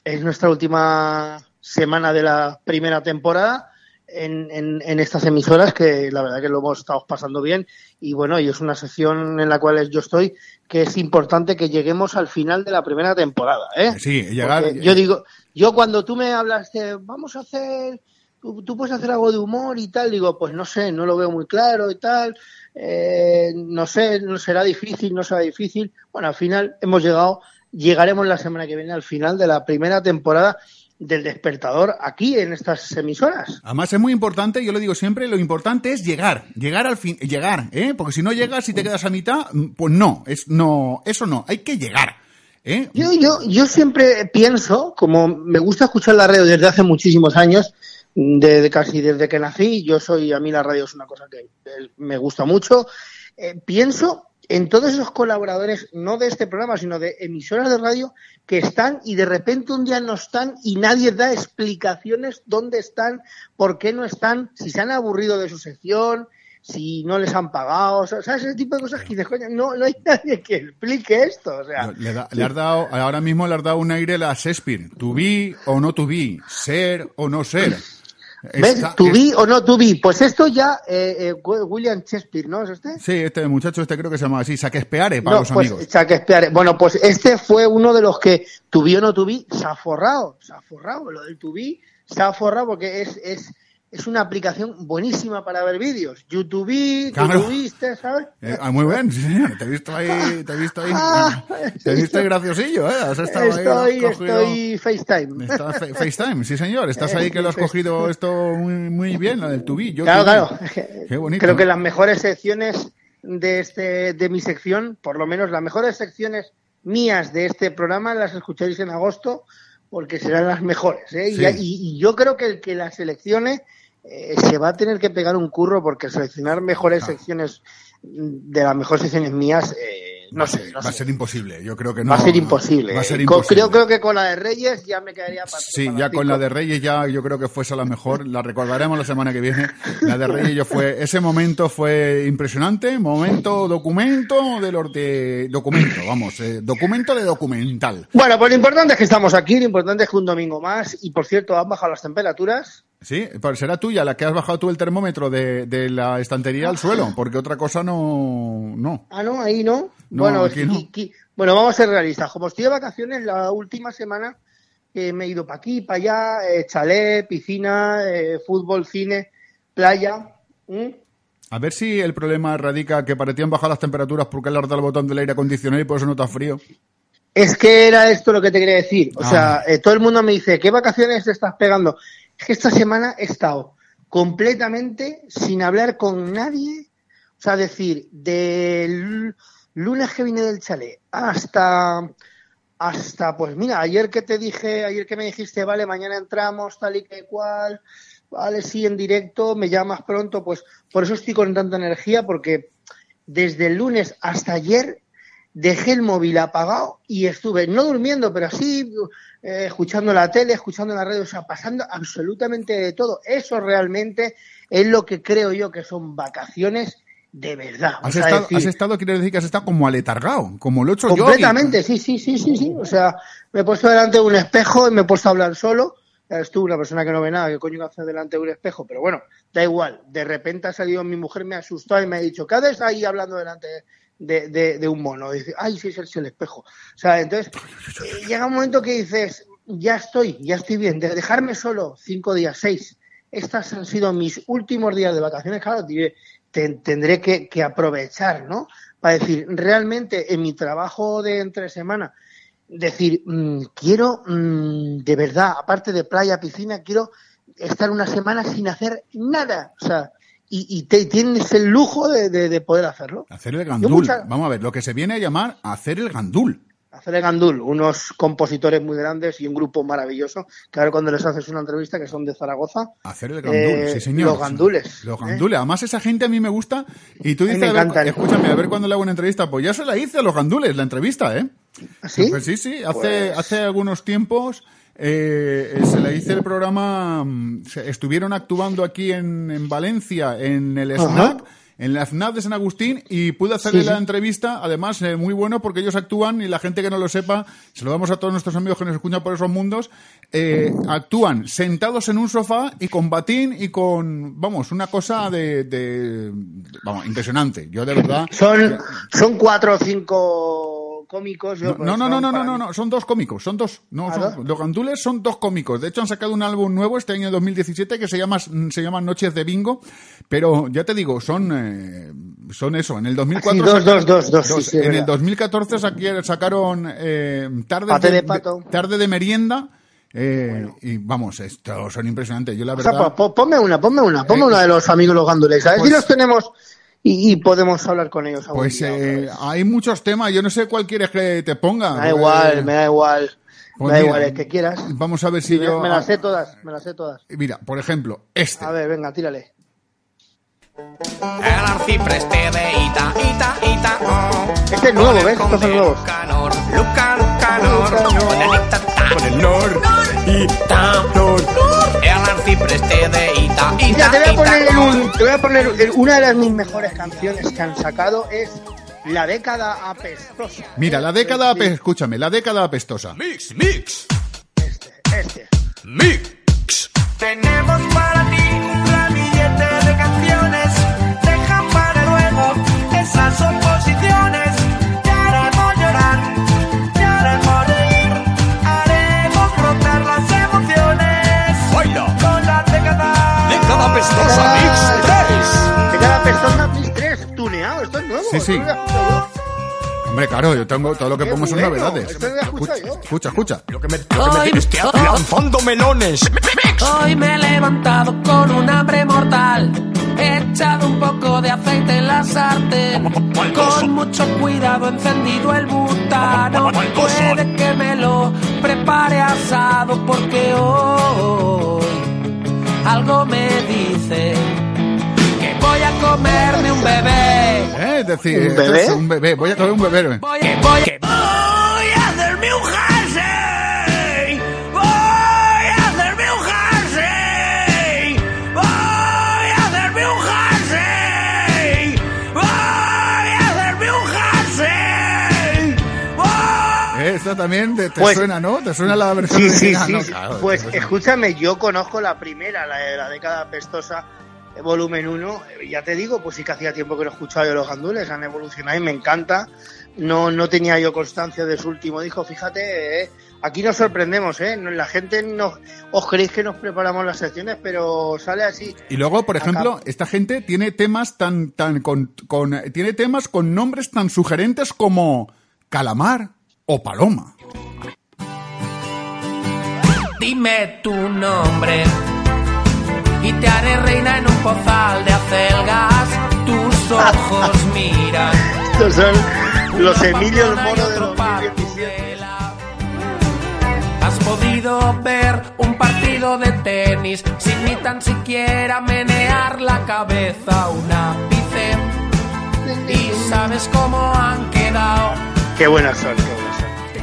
es nuestra última semana de la primera temporada en, en, en estas emisoras que la verdad que lo hemos estado pasando bien y bueno, y es una sección en la cual yo estoy que es importante que lleguemos al final de la primera temporada, ¿eh? Sí, llegar. Porque yo digo, yo cuando tú me hablas de vamos a hacer, tú, tú puedes hacer algo de humor y tal, digo, pues no sé, no lo veo muy claro y tal, eh, no sé, no será difícil, no será difícil. Bueno, al final hemos llegado, llegaremos la semana que viene al final de la primera temporada del despertador aquí en estas emisoras. Además es muy importante, yo lo digo siempre, lo importante es llegar, llegar al fin, llegar, ¿eh? Porque si no llegas y te quedas a mitad, mm, pues no, es no, eso no, hay que llegar, ¿eh? Yo, yo, yo siempre pienso, como me gusta escuchar la radio desde hace muchísimos años, de, casi desde que nací, yo soy, a mí la radio es una cosa que eh, me gusta mucho, eh, pienso en todos esos colaboradores, no de este programa, sino de emisoras de radio, que están y de repente un día no están y nadie da explicaciones dónde están, por qué no están, si se han aburrido de su sección, si no les han pagado, ¿sabes? Ese tipo de cosas que dices, coño, no, no hay nadie que explique esto, o sea. Le, da- le has dado, ahora mismo le has dado un aire a la Shakespeare. To be o no to be. Ser o no ser. ¿Ves? ¿To be o no to be? Pues esto ya, eh, eh, William Shakespeare, ¿no es este? Sí, este muchacho este creo que se llama así, Saquespeare para No, los pues, amigos. Shakespeare. Bueno, pues este fue uno de los que to be o no to be se ha forrado, se ha forrado, lo del to be se ha forrado porque es, es, es una aplicación buenísima para ver vídeos. YouTube, Claro. tuviste, ¿sabes? Eh, ah, muy bien, sí, señor. Te he visto ahí, te he visto ahí. Ah, te he visto ahí graciosillo, ¿eh? Has estado ahí, Estoy, lo has cogido- estoy FaceTime. Estás fa- FaceTime, sí señor. Estás ahí que lo has cogido esto muy, muy bien, lo del tubi. Yo Claro, claro. Qué bonito. Creo que las mejores secciones de este de mi sección, por lo menos las mejores secciones mías de este programa las escucharéis en agosto porque serán las mejores. ¿eh? Sí. Y, y yo creo que el que las seleccione eh, se va a tener que pegar un curro porque seleccionar mejores secciones de las mejores secciones mías, eh, no sé, no Va a ser imposible. Yo creo que no. va a ser imposible. Va a ser eh. Co- imposible. Creo, creo que con la de Reyes ya me quedaría para Sí, ya con la de Reyes ya yo creo que fue esa la mejor. La recordaremos la semana que viene. La de Reyes yo fue, ese momento fue impresionante. Momento documento de los de documento, vamos, eh, documento de documental. Bueno, pues lo importante es que estamos aquí, lo importante es que un domingo más, y por cierto, han bajado las temperaturas. Sí, pero será tuya la que has bajado tú el termómetro de, de la estantería al suelo, porque otra cosa no, no. Ah, no, ahí no. No, bueno, aquí no. bueno, vamos a ser realistas. Como estoy de vacaciones, la última semana eh, me he ido para aquí, para allá, eh, chalet, piscina, eh, fútbol, cine, playa. A ver si el problema radica que han bajado las temperaturas porque le has dado el botón del aire acondicionado y por eso no está frío. Es que era esto lo que te quería decir. O Ah. sea, todo el mundo me dice, ¿qué vacaciones te estás pegando? Es que esta semana he estado completamente sin hablar con nadie. O sea, decir, del lunes que vine del chalet hasta, hasta, pues mira, ayer que te dije, ayer que me dijiste, vale, mañana entramos, tal y que cual, vale, sí, en directo, me llamas pronto, pues por eso estoy con tanta energía, porque desde el lunes hasta ayer dejé el móvil apagado y estuve no durmiendo, pero así eh, escuchando la tele, escuchando la radio, o sea, pasando absolutamente de todo. Eso realmente es lo que creo yo que son vacaciones de verdad. O Has, sea, estado, decir, has estado, quiere decir que has estado como aletargado, como lo he hecho yo. completamente, sí, sí, sí, sí, sí. O sea, me he puesto delante de un espejo y me he puesto a hablar solo. Ves tú, una persona que no ve nada, ¿qué coño hace delante de un espejo? Pero bueno, da igual. De repente ha salido mi mujer, me ha asustado y me ha dicho, ¿qué haces ahí hablando delante de, de- de un mono? Y dice, ay, sí, es el- el espejo. O sea, entonces, eh, llega un momento que dices, ya estoy, ya estoy bien. De dejarme solo cinco días, seis. Estas han sido mis últimos días de vacaciones, claro, diré, te- tendré que, que aprovechar, ¿no? Para decir, realmente en mi trabajo de entre semana, decir, mm, quiero, mm, de verdad, aparte de playa, piscina, quiero estar una semana sin hacer nada. O sea, y, y te, tienes el lujo de, de- de poder hacerlo. Hacer el gandul. Vamos a ver, lo que se viene a llamar hacer el gandul. Hacer el gandul, unos compositores muy grandes y un grupo maravilloso, que ahora cuando les haces una entrevista, que son de Zaragoza, Hacer el gandul, Eh, sí señor. los gandules, Los ¿eh? gandules. Además esa gente a mí me gusta. Y tú dices, a ver, escúchame, a ver cuándo le hago una entrevista. Pues ya se la hice a los gandules, la entrevista, ¿eh? ¿sí? Pues sí, sí. Hace, Pues- hace algunos tiempos eh, se le hice el programa. mm, Estuvieron actuando aquí en, en Valencia, en el Ajá. En la FNAP de San Agustín y pude hacerle Sí, la sí. entrevista, además eh, muy bueno porque ellos actúan y la gente que no lo sepa, se lo damos a todos nuestros amigos que nos escuchan por esos mundos, eh, actúan sentados en un sofá y con batín y con, vamos, una cosa de, de- de- vamos, impresionante. Yo de verdad... Son, son cuatro o cinco cómicos. yo, No, pues, no, no, no, no, no, no, son dos cómicos, son dos. No, ¿Ah, son- los gandules son dos cómicos. De hecho, han sacado un álbum nuevo este año 2017 que se llama, se llama Noches de Bingo. Pero ya te digo, son, eh, son eso. En el 2004. Sí, dos, sacaron- dos, dos, dos, sí, en el verdad. 2014 saqui- sacaron eh, tarde, de pato. tarde de merienda. eh, Y vamos, estos son impresionantes. Yo la O sea, verdad. po- po- ponme una, ponme una, ponme Eh, una de los amigos los gandules. A ver pues- si los tenemos y, y podemos hablar con ellos. algún Pues día eh, hay muchos temas. Yo no sé cuál quieres que te ponga. me da Eh, igual, me da igual. pues me da mira, igual, el que quieras. Vamos a ver si me, yo. me las sé todas, me las sé todas. Mira, por ejemplo, este. A ver, venga, tírale. El arcipreste de Ita, Ita, Ita, oh. Este es nuevo, ¿ves? Estos son nuevos. Lucanor, con el nor nor. El arcipreste de Ita, Ita, Mira, te voy a poner en un Te voy a poner una de las mis mejores canciones que han sacado es La década apestosa. Mira, la década, ape- escúchame, la década apestosa. Mix, mix, Este. mix. Tenemos para ti Década apestosa, mix 3. Década apestosa Mix 3, tuneado, esto es nuevo. Sí, sí. Hombre, claro, yo tengo todo lo que Qué pongo son novedades. esto lo. Escucha, escucha. Lo que me, lo que me tienes que lanzando melones. Hoy me he levantado con un hambre mortal. He echado un poco de aceite en la sartén. Con mucho cuidado he encendido el butano. Puede que me lo prepare asado porque hoy algo me dice que voy a comerme un bebé. Eh, Es decir, ¿Un bebé? es un bebé. Voy a comer un bebé. Voy a, voy a- voy Eh, también te, te Pues- suena, ¿no? ¿Te suena la versión Sí, sí, original? sí. No, sí. claro, pues escúchame, yo conozco la primera, la de la década apestosa, eh, volumen 1. Ya te digo, pues sí que hacía tiempo que no escuchaba yo los gandules, han evolucionado y me encanta. No, no tenía yo constancia de su último disco, fíjate, eh, aquí nos sorprendemos, ¿eh? La gente no, os creéis que nos preparamos las secciones, pero sale así. Y luego, por Acá- ejemplo, esta gente tiene temas tan, tan, con, con- tiene temas con nombres tan sugerentes como Calamar o Paloma. Dime tu nombre y te haré reina en un pozal de acelgas. Tus ojos miran. Estos son los Una Emilio Mono de otro 2017. Has podido ver un partido de tenis sin ni tan siquiera menear la cabeza un ápice. Y sabes cómo han quedado. Qué buenas son.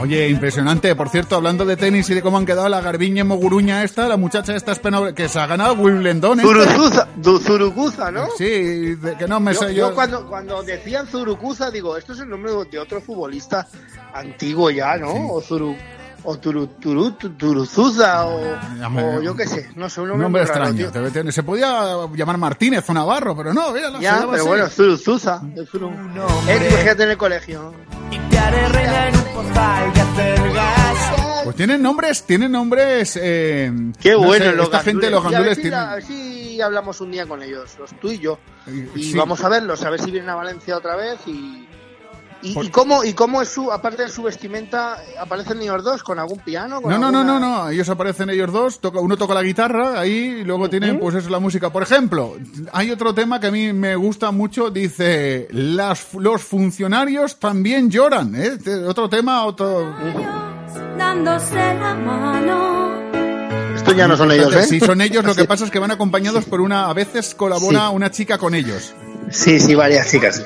Oye, impresionante. Por cierto, hablando de tenis y de cómo han quedado la garbiña moguruña esta, la muchacha esta espena que se ha ganado Wimbledon. esta. Zuruzuza, Zuruguza, ¿no? Sí, de que no me Yo, sé yo yo. cuando, cuando decían Zurucuza, digo, esto es el nombre de otro futbolista antiguo ya, ¿no? O Zuru, o Turu, Turu, Tu- Turuzuza, o, Llame- o yo qué sé, no sé, un nombre, nombre raro, extraño. tío. Se podía llamar Martínez o Navarro, pero no, mira, se Ya, llama pero así. bueno. Eh, tú imagínate en el colegio. Te haré reina en un de acelgas. Pues tienen nombres, tienen nombres. Eh, Qué no bueno sé, los Esta gente, gandules. los Y a ver gandules si tienen. la- si hablamos un día con ellos, los tú y yo. Y sí. vamos a verlos, a ver si vienen a Valencia otra vez y... ¿Y, Por- y cómo, ¿Y cómo es su, aparte de su vestimenta, aparecen ellos dos con algún piano? Con No, no, no, alguna- no, no. Ellos aparecen ellos dos. Toca, uno toca la guitarra ahí y luego tienen, pues eso, la música. Por ejemplo, hay otro tema que a mí me gusta mucho. Dice, las, los funcionarios también lloran. ¿eh? Este, Otro tema, otro. dándose la mano. Esto ya no son ellos, ¿eh? Sí, son ellos. Lo que pasa es que van acompañados por una. A veces colabora Sí. una chica con ellos. Sí, sí, varias chicas.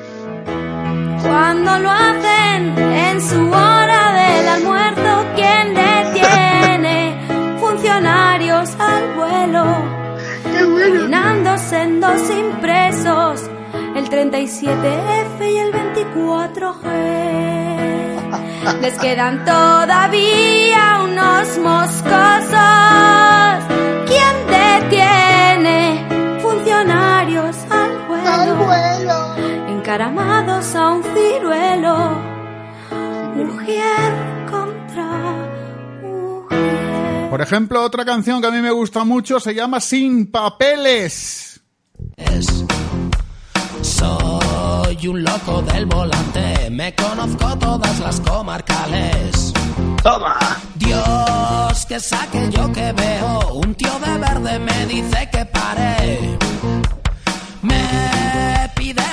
Cuando lo hacen en su hora del almuerzo, ¿quién detiene? Funcionarios al vuelo, combinándose en dos impresos, el 37F y el 24G. Les quedan todavía unos moscosos. ¿Quién detiene? Funcionarios al vuelo encaramados a un ciruelo, mujer contra mujer. Por ejemplo, otra canción que a mí me gusta mucho se llama Sin Papeles. Soy un loco del volante, me conozco todas las comarcales. Toma. Dios, que saque yo que veo, un tío de verde me dice que pare. Me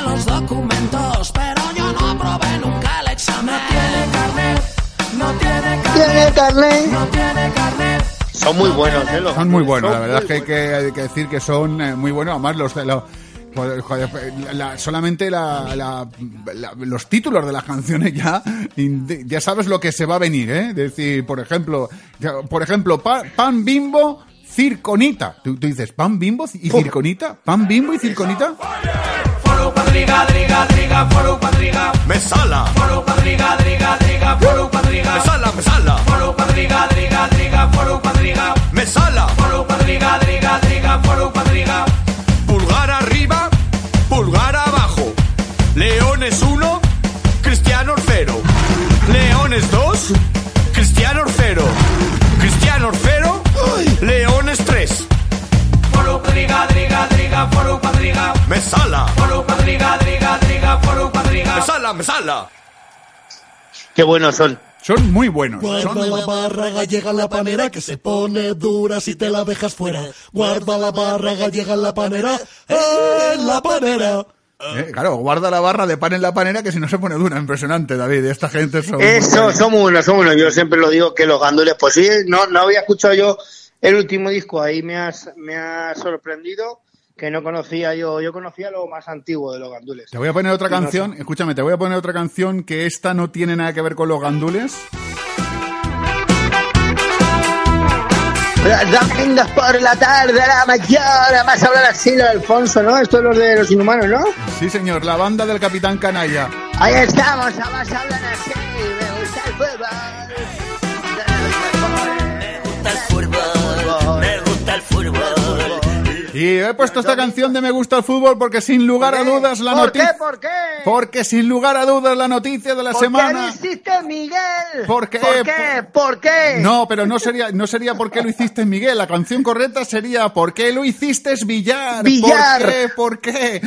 los documentos, pero yo no aprobé nunca el examen. No tiene carnet, no tiene carnet, Tiene carnet. no tiene carnet. Son muy buenos, ¿eh? Los Son muy buenos, la verdad es que hay que, hay que decir que son eh, muy buenos. Además, los, lo- joder, joder, la- solamente la- la- la- los títulos de las canciones ya, ya sabes lo que se va a venir, ¿eh? Es decir, por ejemplo, ya- por ejemplo, pa- pan bimbo, circonita. Tú, tú dices, pan bimbo y circonita, pan bimbo y circonita. Foro cuadriga, driga, driga, foro cuadriga. Me sala, Foro cuadriga, driga, driga, foro cuadriga. me sala, me sala, Foro cuadriga, driga, driga, foro cuadriga. me sala. Foro cuadriga, driga, driga, foro cuadriga. Pulgar arriba, pulgar abajo. Leones 1, Cristianos 0. Leones 2, Cristianos 0. Cristianos 0, Leones 3. Foro cuadriga, driga, foro cuadriga. Me sala, Foro cuadriga, driga, driga, foro cuadriga. me sala, me sala. Qué buenos son. Son muy buenos. Guarda Son- la barra gallega en la panera que se pone dura si te la dejas fuera. Guarda la barra gallega en la panera, en la panera. Eh, claro, guarda la barra de pan en la panera que si no se pone dura. Impresionante, David. Esta gente son... Eso, son buenos, son buenos. Yo siempre lo digo que los gandules, pues sí, no, no había escuchado yo el último disco, ahí me has, me ha sorprendido que no conocía yo, yo conocía lo más antiguo de los gandules. Te voy a poner otra no canción, escúchame, te voy a poner otra canción que esta no tiene nada que ver con los gandules. Los domingos por la tarde, la mañana, más hablar así lo de Alfonso, ¿no? Esto es los de los inhumanos, ¿no? Sí, señor, la banda del Capitán Canalla. Ahí estamos, a más hablan así, me gusta el fútbol. Me gusta el fútbol. Y he puesto esta canción de Me gusta el fútbol porque sin lugar a dudas la ¿Por qué? noticia... ¿Por qué? Porque sin lugar a dudas la noticia de la ¿Por qué semana... lo hiciste, Miguel? ¿Por qué? ¿Por qué? ¿Por qué? No, pero no sería, no sería ¿Por qué lo hiciste Miguel? La canción correcta sería ¿Por qué lo hiciste Villar? Villar. ¿Por qué?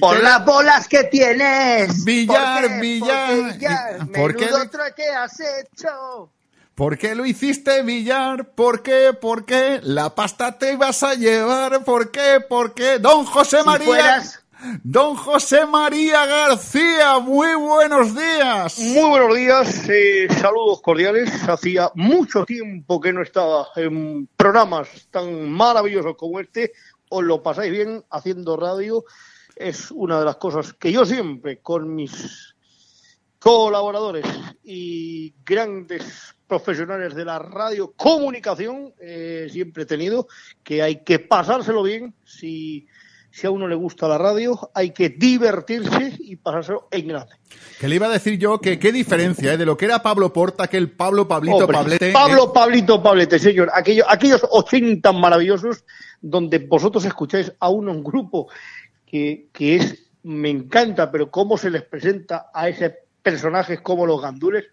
¿Por qué? Las bolas que tienes. Villar. Villar. ¿Por qué, por qué has hecho. ¿Por qué lo hiciste Villar? ¿Por qué? ¿Por qué? La pasta te ibas a llevar. ¿Por qué? ¿Por qué? Don José Si María. fueras- Don José María García, muy buenos días. Muy buenos días, eh, saludos cordiales. Hacía mucho tiempo que no estaba en programas tan maravillosos como este. Os lo pasáis bien haciendo radio. Es una de las cosas que yo siempre con mis colaboradores y grandes profesionales de la radio comunicación eh, siempre he tenido que hay que pasárselo bien si si a uno le gusta la radio hay que divertirse y pasárselo en grande Que le iba a decir yo que qué diferencia ¿eh? de lo que era Pablo Porta, aquel Pablo Pablito Hombre, Pablete. Pablo ¿eh? Pablito Pablete señor aquellos aquellos 80 maravillosos donde vosotros escucháis a uno un grupo que, que es me encanta pero cómo se les presenta a ese personajes como los gandules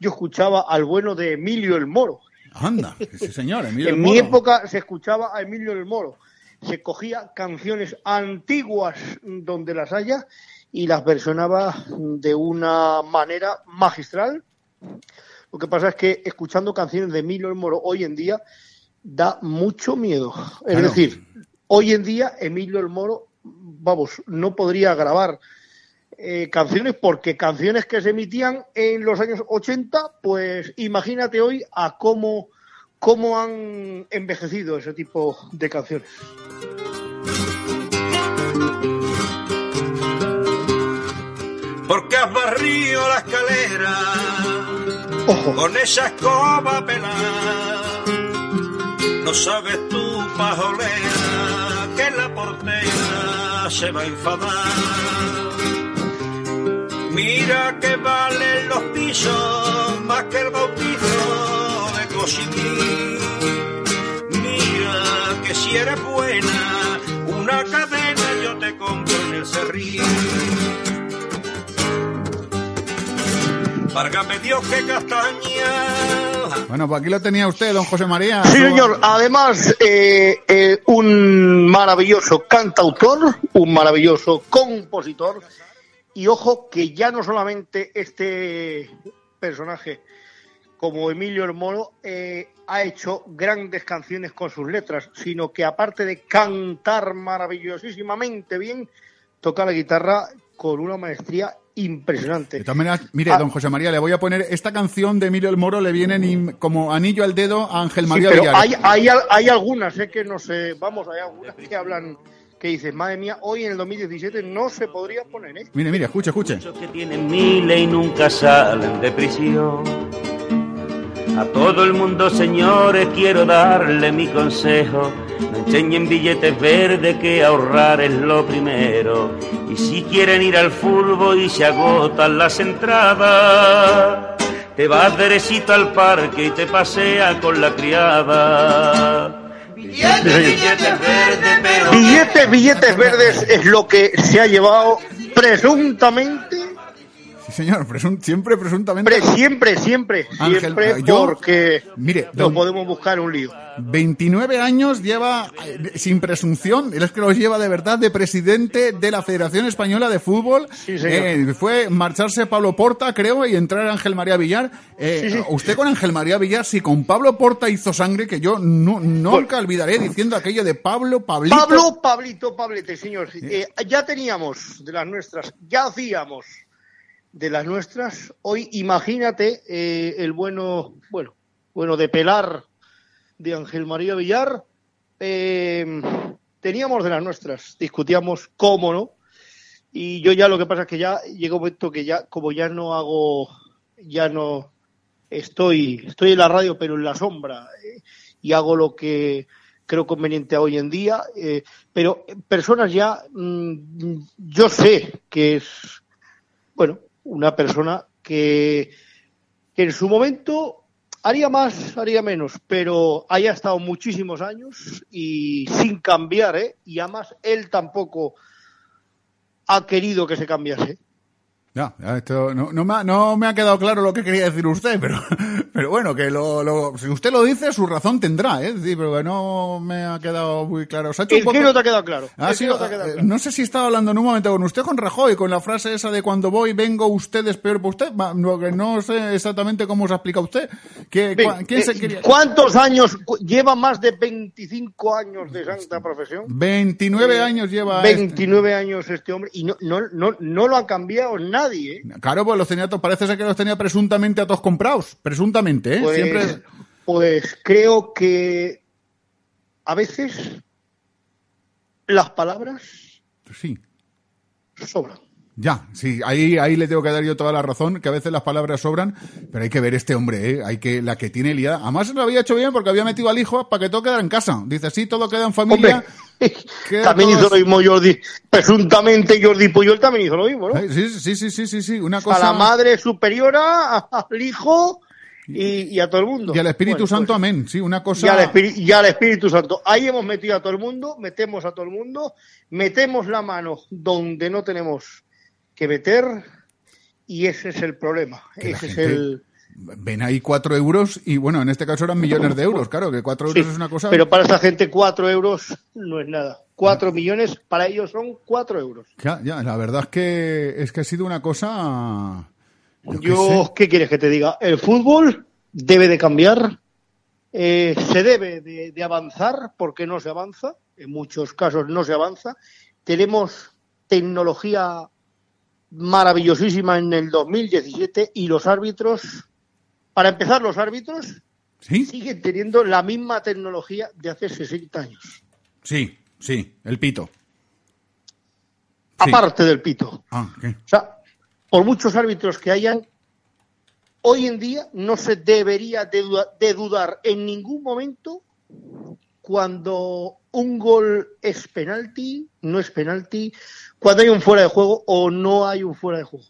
yo escuchaba al bueno de Emilio el Moro Anda, sí señor, Emilio en el mi Moro. época se escuchaba a Emilio el Moro. Se cogía canciones antiguas donde las haya y las versionaba de una manera magistral. Lo que pasa es que escuchando canciones de Emilio el Moro hoy en día da mucho miedo. Es Claro. decir, hoy en día Emilio el Moro, vamos, no podría grabar eh, canciones porque canciones que se emitían en los años 80, pues imagínate hoy a cómo, cómo han envejecido ese tipo de canciones. Porque has barrido la escalera con esa escoba pelada. No sabes tú, pajolera, que la portera se va a enfadar. Mira que valen los pisos más que el bautizo de Cosín. Mira que si eres buena, una cadena yo te compro en el cerrín. Válgame Dios que castaña. Bueno, pues aquí lo tenía usted, don José María. Sí, señor. Además, eh, eh, un maravilloso cantautor, un maravilloso compositor. Y ojo que ya no solamente este personaje como Emilio el Moro eh, ha hecho grandes canciones con sus letras, sino que aparte de cantar maravillosísimamente bien, toca la guitarra con una maestría impresionante. De todas maneras, mire, Ah. don José María, le voy a poner esta canción de Emilio el Moro, le viene ni- como anillo al dedo a Ángel Sí, María pero hay, hay, hay algunas, sé que no sé, vamos, hay algunas que hablan, que dices, madre mía, hoy en el 2017 no se podría poner, ¿eh? Mire, mire, escuche, escuche. que tienen miles y nunca salen de prisión. A todo el mundo, señores, quiero darle mi consejo. No enseñen billetes verdes que ahorrar es lo primero. Y si quieren ir al fútbol y se agotan las entradas, te vas derechito al parque y te pasea con la criada. Billetes, billetes verdes, pero... Billetes, billetes verdes es lo que se ha llevado presuntamente Sí, señor, presun- siempre presuntamente. Pre- siempre, siempre, Ángel, siempre, yo- porque Mire, no podemos buscar un lío. 29 años lleva, eh, sin presunción, él es que los lleva de verdad de presidente de la Federación Española de Fútbol. señor. Eh, fue marcharse Pablo Porta, creo, y entrar Ángel María Villar. Eh, Sí, sí. Usted con Ángel María Villar, si con Pablo Porta hizo sangre, que yo no, nunca olvidaré diciendo aquello de Pablo, Pablito. Pablo, Pablito, Pablete, señor. Eh, ya teníamos de las nuestras, ya hacíamos de las nuestras. Hoy imagínate eh, el bueno, bueno, bueno de pelar de Ángel María Villar. Eh, teníamos de las nuestras, discutíamos cómo no. Y yo ya lo que pasa es que ya llega un momento que ya, como ya no hago, ya no estoy, estoy en la radio, pero en la sombra, eh, y hago lo que creo conveniente hoy en día, eh, pero personas ya, mm, yo sé que es, bueno, una persona que, en su momento haría más, haría menos, pero haya estado muchísimos años y sin cambiar, ¿eh? Y además él tampoco ha querido que se cambiase. Ya, ya, esto no, no me ha, no me ha quedado claro lo que quería decir usted, pero, pero bueno, que lo, lo- si usted lo dice, su razón tendrá, ¿eh? Sí, pero que no me ha quedado muy claro. Se ha hecho un ¿El poco- no te ha quedado claro? Ha ¿El qué sido- no te ha quedado eh, claro? no sé si estaba hablando en un momento con usted, con Rajoy, con la frase esa de cuando voy, vengo, usted es peor para usted. No, que no sé exactamente cómo se explica usted. ¿Qué, cua- ¿Quién se eh, quería? ¿Cuántos años? Lleva más de 25 años de santa profesión. 29 Eh, años lleva. este. 29 años este hombre y no, no, no, no lo ha cambiado nadie. ¿eh? Claro, pues los tenía, parece ser que los tenía presuntamente a todos comprados. Presuntamente, ¿eh? Pues, Siempre. pues creo que a veces las palabras Sí. sobran. Ya, sí, ahí, ahí le tengo que dar yo toda la razón, que a veces las palabras sobran, pero hay que ver este hombre, ¿eh? Hay que, la que tiene liada. Además lo había hecho bien porque había metido al hijo para que todo quedara en casa. Dice, sí, todo queda en familia. Queda También todo- hizo lo mismo Jordi. Presuntamente Jordi Puyol también hizo lo mismo, ¿no? Ay, Sí, sí, sí, sí, sí, sí, una A cosa. la madre superiora, al hijo y, y a todo el mundo. Y al Espíritu Bueno, Santo, pues, amén. Sí, una cosa. Y al, y al Espíritu Santo. Ahí hemos metido a todo el mundo, metemos a todo el mundo, metemos la mano donde no tenemos que meter y ese es el problema. Que Ese es el... Ven ahí cuatro euros y bueno, en este caso eran millones de euros, claro, que cuatro euros Sí, es una cosa. Pero para esta gente cuatro euros no es nada. Cuatro millones para ellos son cuatro euros. Ya, ya, la verdad es que es que ha sido una cosa. Yo qué Yo, sé. ¿qué quieres que te diga? El fútbol debe de cambiar, eh, se debe de, de avanzar porque no se avanza, en muchos casos no se avanza. Tenemos tecnología maravillosísima en el 2017 y los árbitros, para empezar, los árbitros siguen teniendo la misma tecnología de hace 60 años, Sí, sí, el pito. Sí. aparte del pito. Ah. O sea, por muchos árbitros que hayan, hoy en día no se debería de dudar en ningún momento cuando un gol es penalti, no es penalti, cuando hay un fuera de juego o no hay un fuera de juego.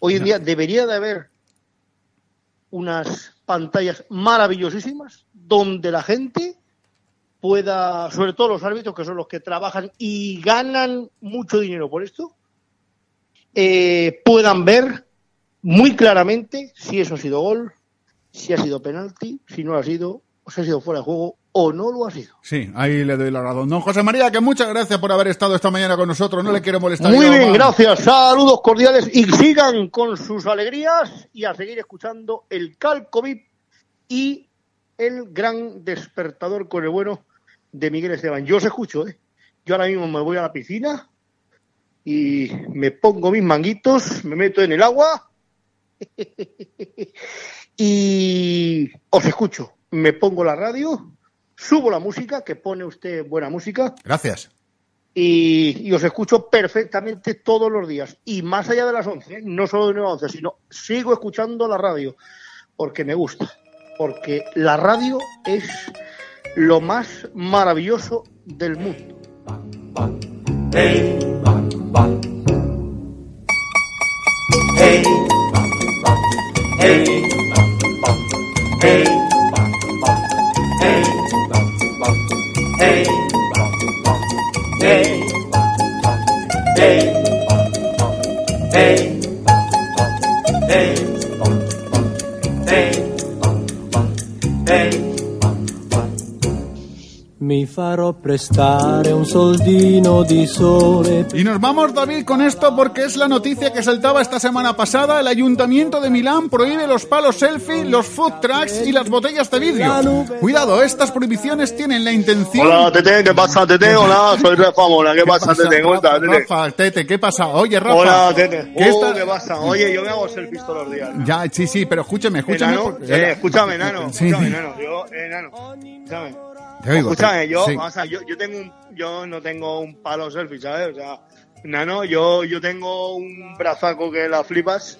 Hoy en día debería de haber unas pantallas maravillosísimas donde la gente pueda, sobre todo los árbitros que son los que trabajan y ganan mucho dinero por esto, eh, puedan ver muy claramente si eso ha sido gol, si ha sido penalti, si no ha sido, o si ha sido fuera de juego o no lo ha sido. Sí, ahí le doy la razón. Don José María, que muchas gracias por haber estado esta mañana con nosotros. No le quiero molestar. Muy bien, gracias, saludos cordiales y sigan con sus alegrías y a seguir escuchando el Calcovid y el gran despertador con el bueno de Miguel Esteban. Yo os escucho, ¿eh? Yo ahora mismo me voy a la piscina y me pongo mis manguitos, me meto en el agua y os escucho. Me pongo la radio, subo la música, que pone usted buena música, Gracias. y, y os escucho perfectamente todos los días. Y más allá de las 11, ¿eh? no solo de 9 a 11, sino sigo escuchando la radio porque me gusta. porque la radio es lo más maravilloso del mundo. Hey, hey, hey, hey, hey, hey, Mi farò prestare un soldino di sole. Y nos vamos, David, con esto porque es la noticia que saltaba esta semana pasada. El Ayuntamiento de Milán prohíbe los palos selfie, los food trucks y las botellas de vidrio. Cuidado, estas prohibiciones tienen la intención... Hola, Tete, ¿qué pasa, Tete? Hola, soy Rafa Mola, ¿qué pasa, Tete? ¿Cómo estás, Tete? Rafa, Tete, ¿qué pasa? Oye, Rafa. Hola, Tete. ¿qué Oh, está- ¿Qué pasa? Oye, yo me hago selfies todos los días. Ya, sí, sí, pero escúchame, escúchame. Enano, porque- eh, escúchame, nano, Sí, escúchame, sí. nano, yo, eh, nano, escúchame. Te oigo, escúchame, yo, sí. o sea, yo, yo tengo un, yo no tengo un palo selfie, ¿sabes? O sea, nano, yo, yo tengo un brazaco que la flipas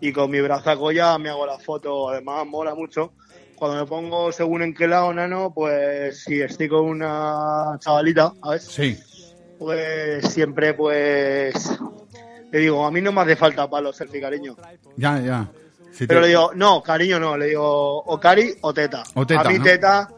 y con mi brazaco ya me hago la foto, además mola mucho. Cuando me pongo según en qué lado, nano, pues si estoy con una chavalita, ¿sabes? Sí. Pues siempre, pues, le digo, a mí no me hace falta palo selfie, cariño. Ya, ya. Pero te- le digo, no, cariño no, le digo o cari o teta. O teta, a mí ¿no? teta,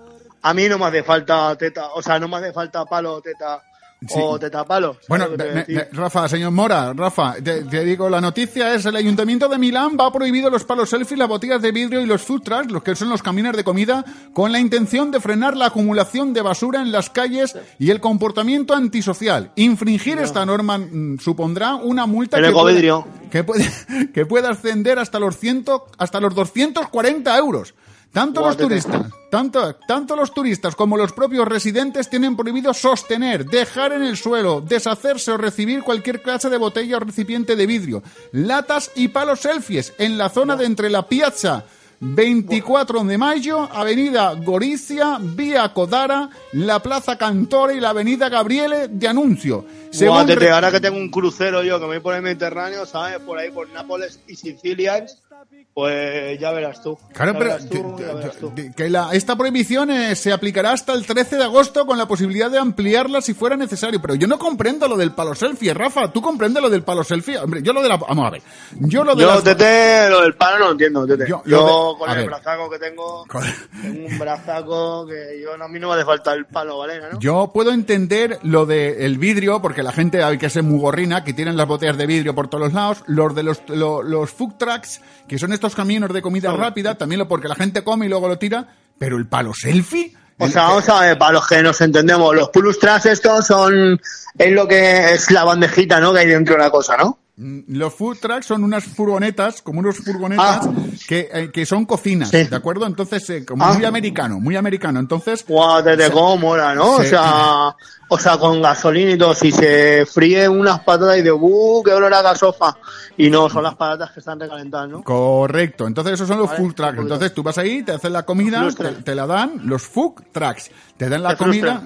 a mí no me hace falta teta, o sea, no me hace falta palo teta Sí. o teta palo. ¿sabes Bueno, me- me- Rafa, señor Mora, Rafa, te, te digo, la noticia es el Ayuntamiento de Milán va a prohibir los palos selfie, las botellas de vidrio y los food trucks, los que son los camiones de comida, con la intención de frenar la acumulación de basura en las calles y el comportamiento antisocial. Infringir esta norma mm, supondrá una multa El que puede, que, puede, que puede ascender hasta los, ciento, hasta los 240 euros. Tanto los turistas, tanto, tanto los turistas como los propios residentes tienen prohibido sostener, dejar en el suelo, deshacerse o recibir cualquier clase de botella o recipiente de vidrio, latas y palos selfies en la zona de entre la Piazza 24 de mayo, Avenida Gorizia, Vía Codara, la Plaza Cantore y la Avenida Gabriele de Anuncio. Según ahora que tengo un crucero yo que me voy por el Mediterráneo, ¿sabes? Por ahí, por Nápoles y Sicilia, pues ya verás tú. Claro, pero que- la- esta prohibición eh, se aplicará hasta el 13 de agosto con la posibilidad de ampliarla si fuera necesario. Pero yo no comprendo lo del palo selfie, Rafa. ¿Tú comprendes lo del palo selfie? Hombre, yo lo de la... Vamos a ver. Yo lo de Yo, las- Tete, lo del palo no lo entiendo, Tete. Yo- Yo, lo de- con a el ver. brazaco que tengo, tengo un brazaco que yo, a mí no me hace falta el palo, ¿vale? ¿no? Yo puedo entender lo del vidrio, porque la gente hay que ser muy gorrina, que tienen las botellas de vidrio por todos los lados. Los de los, lo- los food trucks, que son estos camiones de comida rápida, también lo porque la gente come y luego lo tira. Pero el palo selfie... O sea, vamos a ver, para los que nos entendemos, los plus trans estos son, es lo que es la bandejita, ¿no? Que hay dentro de la cosa, ¿no? Mm, Los food trucks son unas furgonetas, como unos furgonetas Ah. que, eh, que son cocinas, ¿de acuerdo? Entonces, eh, como Ah. muy americano, muy americano. Entonces, Guau, o sea, cómo mola, ¿no? O se- sea, o sea, con gasolina y todo, si se fríe unas patatas y de, ¡uh, qué olor a gasofa! Y no, son las patatas que están recalentadas, ¿no? Correcto, entonces esos son los Vale, food trucks. Entonces tú vas ahí, te hacen la comida, te, la dan, los food trucks. Te dan la ¿Qué comida.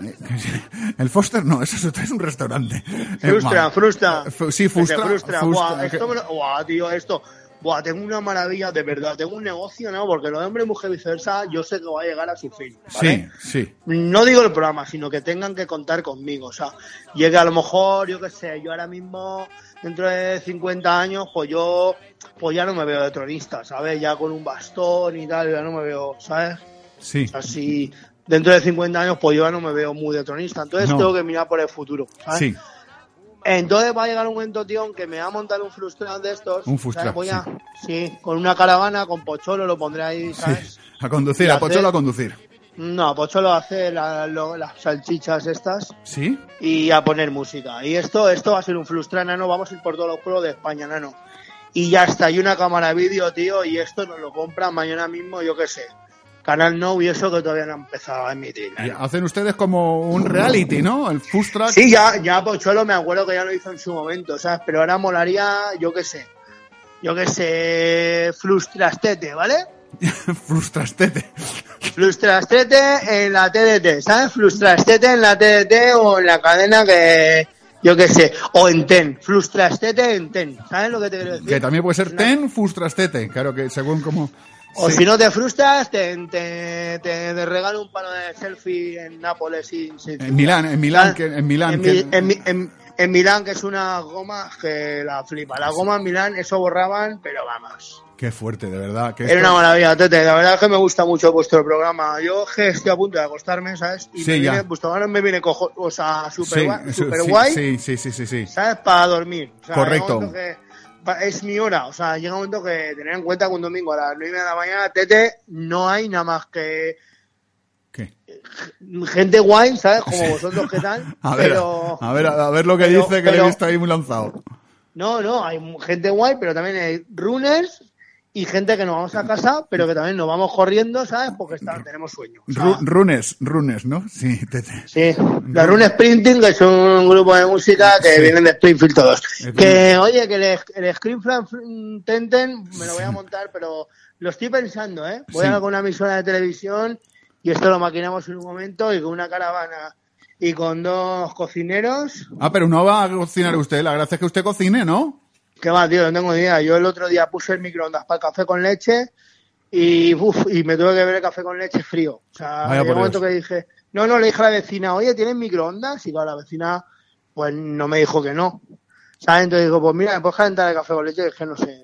El Foster no, eso es un restaurante. Frustra, frustra. Sí, Que te frustra. frustra. frustra, esto me lo- tío, esto. Buah, tengo una maravilla, de verdad. Tengo un negocio, ¿no? Porque lo de hombre, mujer, viceversa, yo sé que va a llegar a su fin. ¿vale? Sí, sí. No digo el programa, sino que tengan que contar conmigo. O sea, llegue a lo mejor, yo qué sé, yo ahora mismo, dentro de 50 años, pues yo, pues ya no me veo de tronista, ¿sabes? Ya con un bastón y tal, ya no me veo, ¿sabes? Sí. Así, dentro de 50 años, pues yo ya no me veo muy de tronista. Entonces No. tengo que mirar por el futuro, ¿sabes? Sí. Entonces va a llegar un momento, tío, que me va a montar un frustrado de estos. Un frustrado, a, sí. con una caravana, con pocholo, lo pondré ahí, ¿sabes? Sí. A conducir, a Pocholo a conducir. No, pocholo hace la- lo- las salchichas estas ¿Sí? y a poner música. Y esto, esto va a ser un frustrado, nano. Vamos a ir por todos los pueblos de España, nano. Y ya está, y una cámara de vídeo, tío, y esto nos lo compran mañana mismo, yo qué sé. Canal No y eso que todavía no ha empezado a emitir. Y hacen ustedes como un reality, ¿no? El food truck. Sí, ya, ya Pochuelo me acuerdo que ya lo hizo en su momento, ¿sabes? Pero ahora molaría, yo qué sé, yo qué sé, Frustrastete, ¿vale? Frustrastete. Frustrastete en la TDT, ¿sabes? Frustrastete en la TDT o en la cadena que, yo qué sé, o en TEN, Frustrastete en TEN, ¿sabes lo que te quiero decir? Que también puede ser ten frustrastete. Claro que según como. O Sí. si no te frustras, te, te, te, te regalo un palo de selfie en Nápoles. sin- sin- En Milán, en Milán, Ah, que, en Milán. en, que- Mi- en en- Milán, que es una goma que la flipa. La goma en Milán, eso borraban, pero vamos. Qué fuerte, de verdad. Que Era esto- una maravilla, Tete. La verdad es que me gusta mucho vuestro programa. Yo que estoy a punto de acostarme, ¿sabes? Y Sí, me ya. viene, vuestro programa me viene cojo, o sea, super, Sí, guay, super sí, guay, Sí, sí, sí, sí, sí. ¿sabes? Para dormir. O sea, Correcto. Es mi hora. O sea, llega un momento que tener en cuenta que un domingo a las nueve y media de la mañana, Tete, no hay nada más que gente guay, ¿sabes? Como vosotros, ¿qué tal? A ver, pero... a ver, a ver lo que pero- dice, que le he visto ahí muy lanzado. No, no, hay gente guay, pero también hay runners y gente que nos vamos a casa, pero que también nos vamos corriendo, ¿sabes? Porque está, tenemos sueño. O sea, Ru- runes, runes, ¿no? Sí, tete. Sí, la Rune Sprinting, que es un grupo de música que Sí. vienen de Springfield todos. Que, oye, que el, el Tenten me lo voy a montar, pero lo estoy pensando, ¿eh? Voy Sí. a con una emisora de televisión y esto lo maquinamos en un momento y con una caravana y con dos cocineros. Ah, pero no va a cocinar usted. La gracia es que usted cocine, ¿no? ¿Qué más, tío? No tengo ni idea. Yo el otro día puse el microondas para el café con leche y, uf, y me tuve que ver el café con leche frío. O sea, Vaya un momento Dios. que dije, no, no, le dije a la vecina, oye, ¿tienes microondas? Y claro, la vecina, pues no me dijo que no. ¿Sabes? Entonces digo, pues mira, ¿me puedes calentar el café con leche? Es que no sé.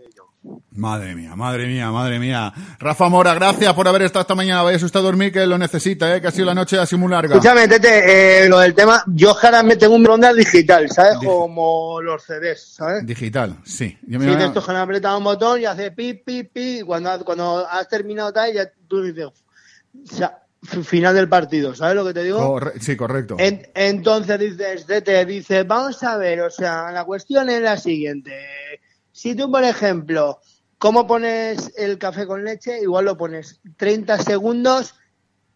Madre mía, madre mía, madre mía. Rafa Mora, gracias por haber estado esta mañana. Vaya usted a dormir que lo necesita, ¿eh? que ha sido la noche así muy larga. Escúchame, Tete, eh, lo del tema, yo me tengo un microondas digital, ¿sabes? Como los CDs, ¿sabes? Digital, sí. Yo me Sí, iba- de estos que le apretas un botón y hace pi, pi, pi. y Cuando, cuando has terminado tal, ya tú dices, o sea, final del partido, ¿sabes lo que te digo? Corre- sí, correcto. En- entonces dices, te dices, vamos a ver, o sea, la cuestión es la siguiente. Si tú, por ejemplo, ¿cómo pones el café con leche? Igual lo pones 30 segundos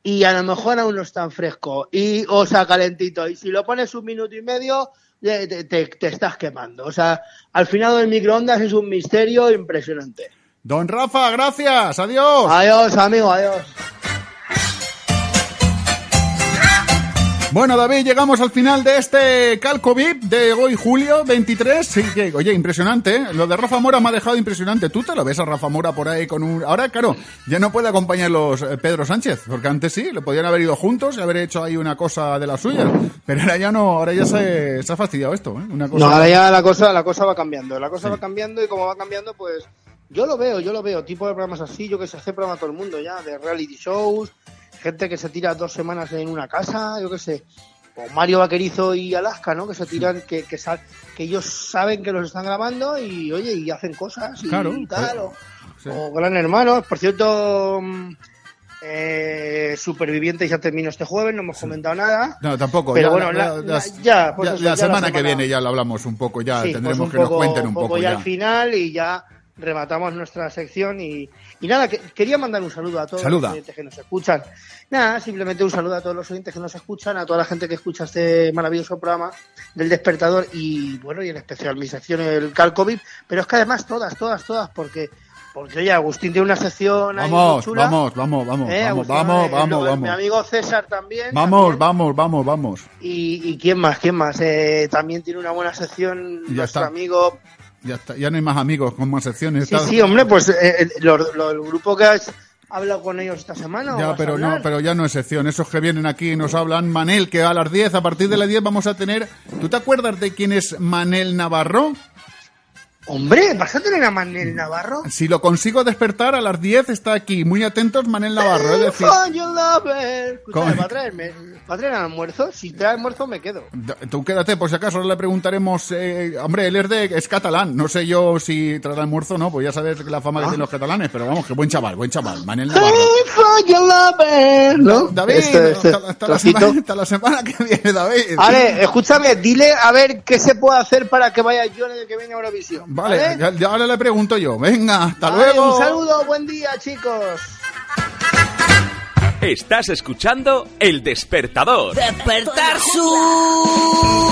y a lo mejor aún no es tan fresco, y, o sea, calentito. Y si lo pones un minuto y medio, te- te estás quemando. O sea, al final del microondas es un misterio impresionante. Don Rafa, gracias. Adiós. Adiós, amigo, adiós. Bueno, David, llegamos al final de este Calco VIP de hoy, julio 23. Sí, que, oye, impresionante, ¿eh? Lo de Rafa Mora me ha dejado impresionante. ¿Tú te lo ves a Rafa Mora por ahí con un... Ahora, claro, ya no puede acompañarlos eh, Pedro Sánchez, porque antes sí, le podían haber ido juntos y haber hecho ahí una cosa de la suya. Pero ahora ya no, ahora ya se, se ha fastidiado esto, ¿eh? Una cosa... No, ahora ya la cosa, la cosa va cambiando. La cosa va cambiando y como va cambiando, pues yo lo veo, yo lo veo. Tipo de programas así, yo que sé, hace programa todo el mundo ya, de reality shows, gente que se tira dos semanas en una casa, yo qué sé. O Mario Vaquerizo y Alaska, ¿no? Que se tiran, que, que, sal- que ellos saben que los están grabando y, oye, y hacen cosas y Claro, tal. claro. O, o Gran Hermano. Por cierto, mm, eh, Supervivientes ya terminó este jueves, no hemos comentado nada. No, tampoco. Pero ya, bueno, la, la- la- la- ya, pues ya- eso, la semana que viene ya lo hablamos un poco, ya Sí, tendremos pues un que nos cuenten un poco, ya. al final y ya rematamos nuestra sección y, y nada, que- quería mandar un saludo a todos Saluda. los oyentes que nos escuchan. Nada, simplemente un saludo a todos los oyentes que nos escuchan, a toda la gente que escucha este maravilloso programa del despertador y bueno, y en especial mi sección el Calcovid, pero es que además todas, todas, todas, porque porque oye, Agustín tiene una sección ahí muy Vamos, chula. vamos, vamos, vamos, Eh, vamos, Agustín, vamos, eh, vamos, Mi vamos. amigo César también. Vamos, vamos, vamos, vamos. Y, y quién más, quién más. Eh, también tiene una buena sección Ya nuestro está. amigo Ya está, ya no hay más amigos con más secciones. Sí, sí, hombre, pues eh, eh, lo- lo- el grupo que has hablado con ellos esta semana. ¿o Ya, pero no, pero ya no es sección. Esos que vienen aquí y nos hablan. Manel, que a las 10, a partir de las 10 vamos a tener... ¿Tú te acuerdas de quién es Manel Navarro? Hombre, ¿vas a tener a Manel Navarro? Si lo consigo despertar, a las 10 está aquí. Muy atentos, Manel Navarro. Es decir, ¿Cómo? ¿va a traerme? ¿Va a traer almuerzo? Si trae almuerzo me quedo. tú quédate, por si acaso, ahora le preguntaremos... eh, hombre, él es, de, es catalán. No sé yo si traerá almuerzo o no, pues ya sabes la fama que tienen los catalanes. Pero vamos, que buen chaval, buen chaval. Manel Navarro. ¿No? David, Este- este hasta, hasta la trocito. semana, hasta la semana que viene, David. Vale, escúchame, dile a ver qué se puede hacer para que vaya yo en el que viene a Eurovisión. Vale, Ya, ahora le pregunto yo. Venga, hasta luego. Un saludo, buen día, chicos. Estás escuchando El Despertador. Despertar su...